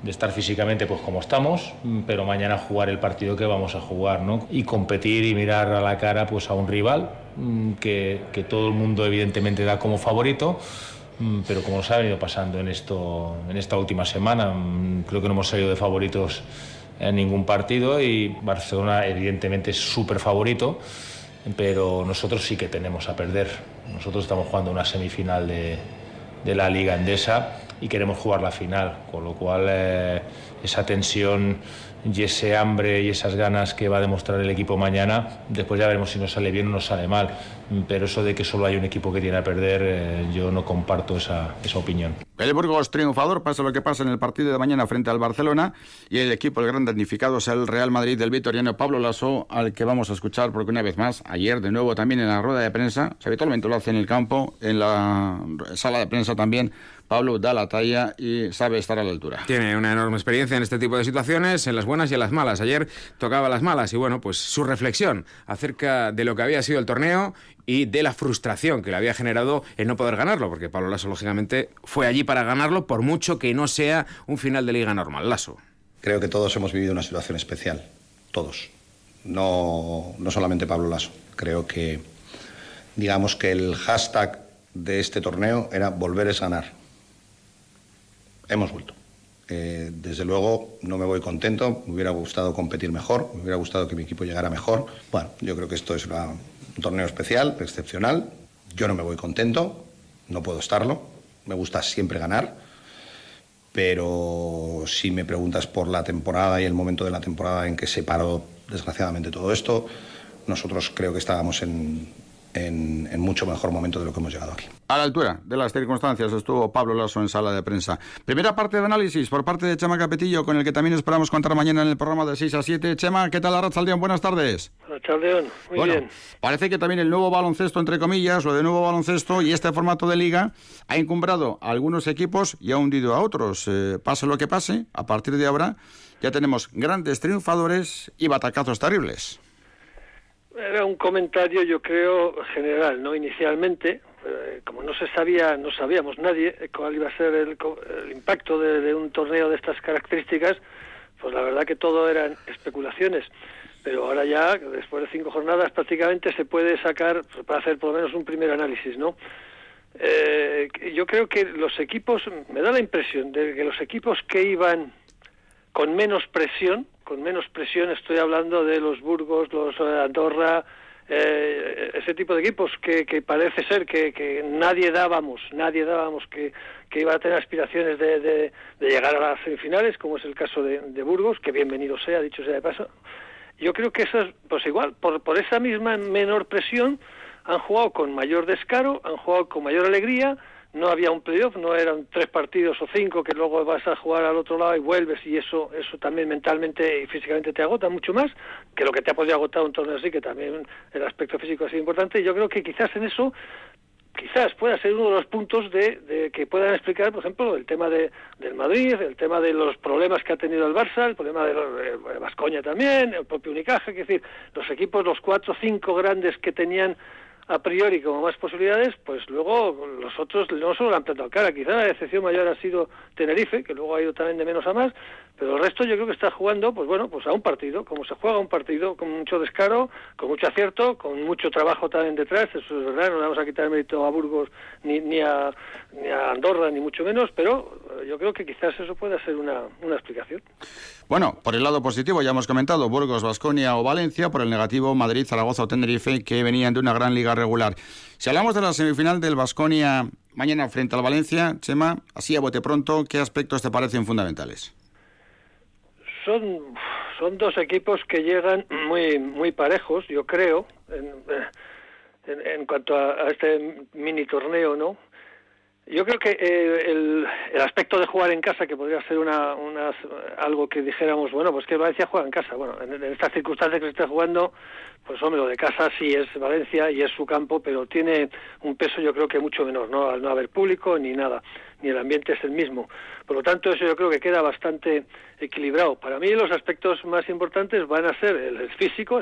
de estar físicamente pues como estamos, pero mañana jugar el partido que vamos a jugar, ¿no? Y competir y mirar a la cara pues a un rival mm, que, que todo el mundo evidentemente da como favorito, mm, pero como nos ha venido pasando en, esto, en esta última semana, mm, creo que no hemos salido de favoritos en ningún partido y Barcelona evidentemente es súper favorito, pero nosotros sí que tenemos a perder. Nosotros estamos jugando una semifinal de, de la Liga Endesa y queremos jugar la final, con lo cual eh, esa tensión y ese hambre y esas ganas que va a demostrar el equipo mañana, después ya veremos si nos sale bien o nos sale mal, pero eso de que solo hay un equipo que tiene a perder, eh, yo no comparto esa, esa opinión. El Burgos triunfador, pasa lo que pasa en el partido de mañana frente al Barcelona y el equipo, el gran damnificado, es el Real Madrid del vitoriano Pablo Lasso, al que vamos a escuchar porque una vez más, ayer de nuevo también en la rueda de prensa, habitualmente lo hace en el campo, en la sala de prensa también, Pablo da la talla y sabe estar a la altura. Tiene una enorme experiencia en este tipo de situaciones, en las buenas y en las malas. Ayer tocaba las malas y bueno, pues su reflexión acerca de lo que había sido el torneo y de la frustración que le había generado el no poder ganarlo, porque Pablo Lasso lógicamente fue allí para ganarlo por mucho que no sea un final de liga normal. Lasso. Creo que todos hemos vivido una situación especial, todos. No, no solamente Pablo Lasso. Creo que digamos que el hashtag de este torneo era volver es ganar hemos vuelto. Eh, desde luego no me voy contento, me hubiera gustado competir mejor, me hubiera gustado que mi equipo llegara mejor. Bueno, yo creo que esto es un torneo especial, excepcional. Yo no me voy contento, no puedo estarlo, me gusta siempre ganar, pero si me preguntas por la temporada y el momento de la temporada en que se paró desgraciadamente todo esto, nosotros creo que estábamos en, en, mucho mejor momento de lo que hemos llegado aquí. A la altura de las circunstancias estuvo Pablo Lasso en sala de prensa. Primera parte de análisis por parte de Chema Capetillo, con el que también esperamos contar mañana en el programa de 6 a 7. Chema, ¿qué tal Arrachaldeón? Buenas tardes. Arrachaldeón, muy bien. Parece que también el nuevo baloncesto, entre comillas, lo de nuevo baloncesto y este formato de liga ha encumbrado a algunos equipos y ha hundido a otros. Eh, pase lo que pase, a partir de ahora ya tenemos grandes triunfadores y batacazos terribles. Era un comentario, yo creo, general, ¿no? Inicialmente, eh, como no se sabía, no sabíamos nadie cuál iba a ser el, impacto de, un torneo de estas características, pues la verdad que todo eran especulaciones. Pero ahora ya, después de cinco jornadas, prácticamente se puede sacar, para hacer por lo menos un primer análisis, ¿no? Eh, yo creo que los equipos, me da la impresión de que los equipos que iban con menos presión, con menos presión estoy hablando de los Burgos, los eh, Andorra, eh, ese tipo de equipos que, parece ser que, nadie dábamos, nadie dábamos que, iba a tener aspiraciones de, llegar a las semifinales, como es el caso de, Burgos, que bienvenido sea, dicho sea de paso. Yo creo que esas, pues igual, por, por esa misma menor presión, han jugado con mayor descaro, han jugado con mayor alegría, no había un playoff, no eran tres partidos o cinco que luego vas a jugar al otro lado y vuelves y eso eso también mentalmente y físicamente te agota mucho más que lo que te ha podido agotar un torneo así, que también el aspecto físico ha sido importante. Y yo creo que quizás en eso quizás pueda ser uno de los puntos de, que puedan explicar, por ejemplo, el tema de, del Madrid, el tema de los problemas que ha tenido el Barça, el problema de, Vascoña también, el propio Unicaja, es decir, los equipos, los cuatro cinco grandes que tenían a priori como más posibilidades, pues luego los otros no solo le han plantado cara, quizá la excepción mayor ha sido Tenerife, que luego ha ido también de menos a más, pero el resto yo creo que está jugando, pues bueno, pues a un partido, como se juega un partido, con mucho descaro, con mucho acierto, con mucho trabajo también detrás, eso es verdad, no le vamos a quitar mérito a Burgos ni, ni, a, ni a Andorra, ni mucho menos, pero yo creo que quizás eso pueda ser una, una explicación. Bueno, por el lado positivo ya hemos comentado Burgos, Vasconia o Valencia, por el negativo Madrid, Zaragoza o Tenerife, que venían de una gran liga regular. Si hablamos de la semifinal del Vasconia mañana frente al Valencia, Chema, así a bote pronto, ¿qué aspectos te parecen fundamentales? Son, son dos equipos que llegan muy, muy parejos, yo creo, en, en, cuanto a, a, este mini torneo, ¿no? Yo creo que eh, el, el, aspecto de jugar en casa, que podría ser una, una, algo que dijéramos, bueno, pues que Valencia juega en casa. Bueno, en, estas circunstancias que se está jugando, pues hombre, lo de casa sí es Valencia y es su campo, pero tiene un peso yo creo que mucho menor, ¿no? Al no haber público ni nada, ni el ambiente es el mismo. Por lo tanto, eso yo creo que queda bastante equilibrado. Para mí los aspectos más importantes van a ser el físico,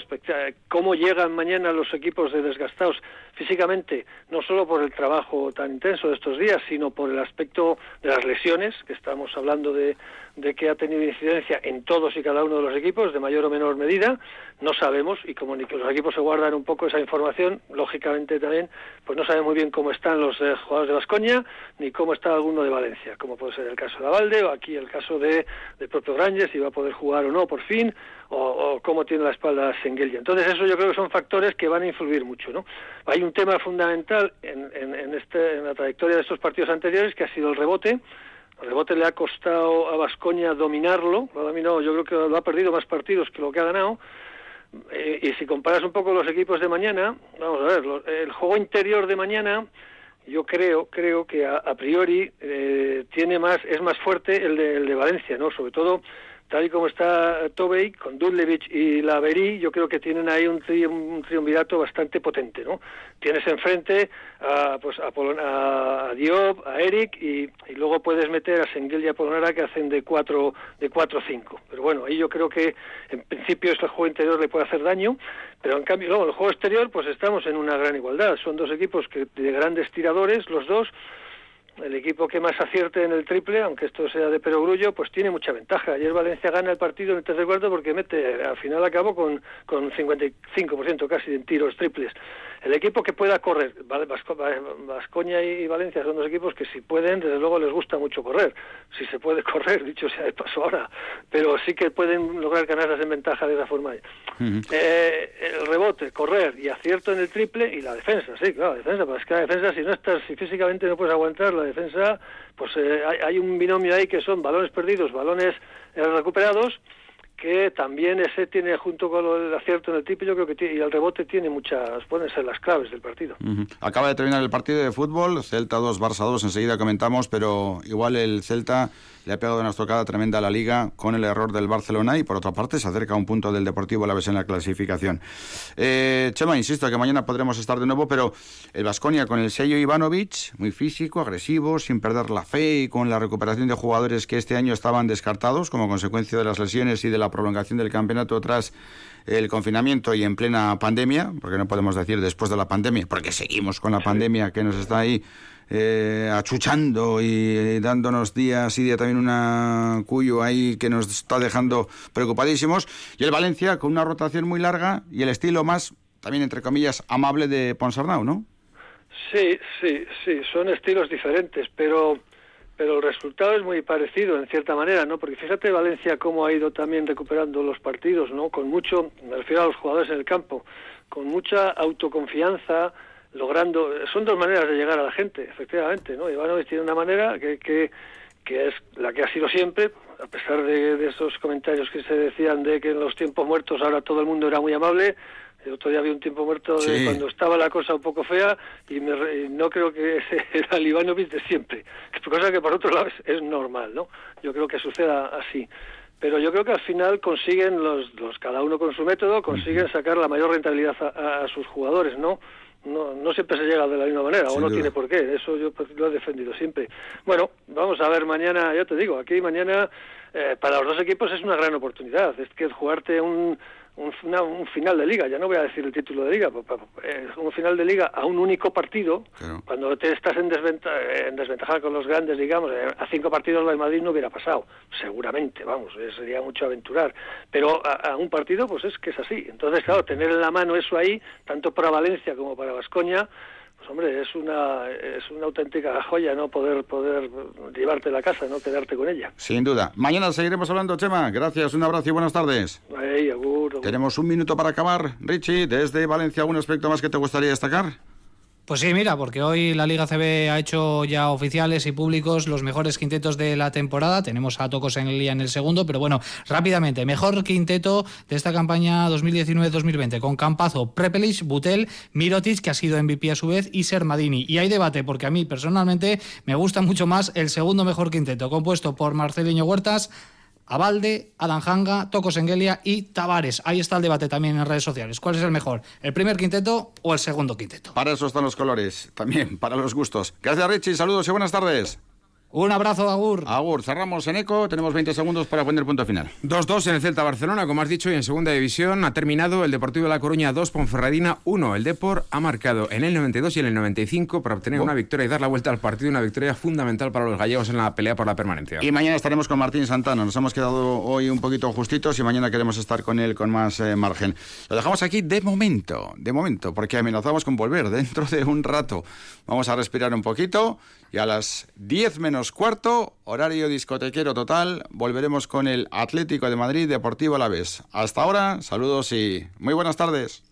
cómo llegan mañana los equipos de desgastados físicamente, no solo por el trabajo tan intenso de estos días, sino por el aspecto de las lesiones, que estamos hablando de, de que ha tenido incidencia en todos y cada uno de los equipos, de mayor o menor medida, no sabemos, y como ni que los equipos se guardan un poco esa información, lógicamente también, pues no saben muy bien cómo están los eh, jugadores de Vascoña, ni cómo está alguno de Valencia, como puede ser el caso de Avalde, o aquí el caso de, de propio Rangers, si va a poder jugar o no por fin, o, cómo tiene la espalda Sengelia. Entonces eso yo creo que son factores que van a influir mucho, ¿no? Hay un tema fundamental en, en, este, en la trayectoria de estos partidos anteriores que ha sido el rebote, el rebote le ha costado a Vascoña dominarlo, lo ha dominado, yo creo que lo ha perdido más partidos que lo que ha ganado, y si comparas un poco los equipos de mañana, vamos a ver, el juego interior de mañana, yo creo creo que a, priori eh, tiene más es más fuerte el de, el de Valencia no sobre todo tal y como está Tobey, con Dudlevich y Laverí, yo creo que tienen ahí un, triunvirato bastante potente, ¿no? Tienes enfrente a, pues, a, a, Diop, a Eric, y, luego puedes meter a Sengel y a Polonara que hacen de 4 de 5. Pero bueno, ahí yo creo que en principio este juego interior le puede hacer daño, pero en cambio luego el juego exterior pues estamos en una gran igualdad. Son dos equipos que de grandes tiradores, los dos, el equipo que más acierte en el triple, aunque esto sea de perogrullo, pues tiene mucha ventaja. Ayer Valencia gana el partido en el tercer cuarto porque mete, al final acabó con, con 55% casi en tiros triples. El equipo que pueda correr, Vascoña y Valencia son dos equipos que si pueden, desde luego les gusta mucho correr. Si se puede correr, dicho sea de paso ahora, pero sí que pueden lograr ganarlas en ventaja de esa forma. eh, el rebote, correr y acierto en el triple y la defensa, sí, claro, la defensa, pues es que la defensa si no estás, si físicamente no puedes aguantar la defensa, pues eh, hay, hay, un binomio ahí que son balones perdidos, balones eh, recuperados que también ese tiene junto con el acierto en el tipo yo creo que y el rebote tiene muchas pueden ser las claves del partido acaba de terminar el partido de fútbol Celta 2 Barça 2 enseguida comentamos pero igual el Celta le ha pegado una estocada tremenda a la liga con el error del Barcelona y por otra parte se acerca a un punto del Deportivo la vez en la clasificación. Eh, Chema, insisto que mañana podremos estar de nuevo, pero el Vasconia con el sello Ivanovic, muy físico, agresivo, sin perder la fe y con la recuperación de jugadores que este año estaban descartados como consecuencia de las lesiones y de la prolongación del campeonato tras el confinamiento y en plena pandemia, porque no podemos decir después de la pandemia, porque seguimos con la pandemia que nos está ahí eh, achuchando y dándonos días y día también una cuyo ahí que nos está dejando preocupadísimos. Y el Valencia con una rotación muy larga y el estilo más, también entre comillas, amable de Ponsarnau, ¿no? Sí, sí, sí, son estilos diferentes, pero pero el resultado es muy parecido en cierta manera, ¿no? Porque fíjate Valencia cómo ha ido también recuperando los partidos, ¿no? Con mucho, me refiero a los jugadores en el campo, con mucha autoconfianza, logrando, son dos maneras de llegar a la gente, efectivamente, ¿no? Ivanovic tiene una manera que, que, que es la que ha sido siempre, a pesar de, esos comentarios que se decían de que en los tiempos muertos ahora todo el mundo era muy amable, el otro día había un tiempo muerto de cuando estaba la cosa un poco fea y, me, no creo que ese era el Ivanovic de siempre, cosa que por otro lado es, normal, ¿no? Yo creo que suceda así. Pero yo creo que al final consiguen los, los cada uno con su método consiguen sacar la mayor rentabilidad a sus jugadores no no, no siempre se llega de la misma manera, o no tiene por qué, eso yo pues, lo he defendido siempre. Bueno, vamos a ver mañana, ya te digo, aquí mañana eh, para los dos equipos es una gran oportunidad, es que jugarte un, un, final de liga, ya no voy a decir el título de liga, un final de liga a un único partido, cuando te estás en, desventaja, en desventaja con los grandes, digamos, eh, a cinco partidos el Madrid no hubiera pasado, seguramente, vamos, eh, sería mucho aventurar, pero a, un partido pues es que es así, entonces claro, tener en la mano eso ahí, tanto para Valencia como para Vascoña, pues hombre, es una, es una auténtica joya, ¿no? Poder, poder llevarte la casa, ¿no? Quedarte con ella. Sin duda. Mañana seguiremos hablando, Chema. Gracias, un abrazo y buenas tardes. Tenemos un minuto para acabar. Richie, desde Valencia, ¿algún aspecto más que te gustaría destacar? Pues sí, mira, porque hoy la Liga CB ha hecho ya oficiales y públicos los mejores quintetos de la temporada. Tenemos a Tocos en el en el segundo, pero bueno, rápidamente, mejor quinteto de esta campaña 2019-2020 con Campazo, Prepelic, Butel, Mirotic, que ha sido MVP a su vez, y Sermadini. Y hay debate, porque a mí personalmente me gusta mucho más el segundo mejor quinteto, compuesto por Marceliño Huertas, Abalde, Adam Hanga, Toco Sengelia y Tavares. Ahí está el debate también en redes sociales. ¿Cuál es el mejor? ¿El primer quinteto o el segundo quinteto? Para eso están los colores, también, para los gustos. Gracias Richie, saludos y buenas tardes. Un abrazo, Agur. Agur, cerramos en eco, tenemos 20 segundos para poner punto final. 2-2 en el Celta Barcelona, como has dicho, y en segunda división ha terminado el Deportivo de La Coruña 2, Ponferradina 1. El Depor ha marcado en el 92 y en el 95 para obtener una victoria y dar la vuelta al partido, una victoria fundamental para los gallegos en la pelea por la permanencia. Y mañana estaremos con Martín Santana. Nos hemos quedado hoy un poquito justitos y mañana queremos estar con él con más eh, margen. Lo dejamos aquí de momento, de momento, porque amenazamos con volver dentro de un rato. Vamos a respirar un poquito y a las 10 menos cuarto, horario discotequero total, volveremos con el Atlético de Madrid Deportivo a la vez. Hasta ahora, saludos y muy buenas tardes.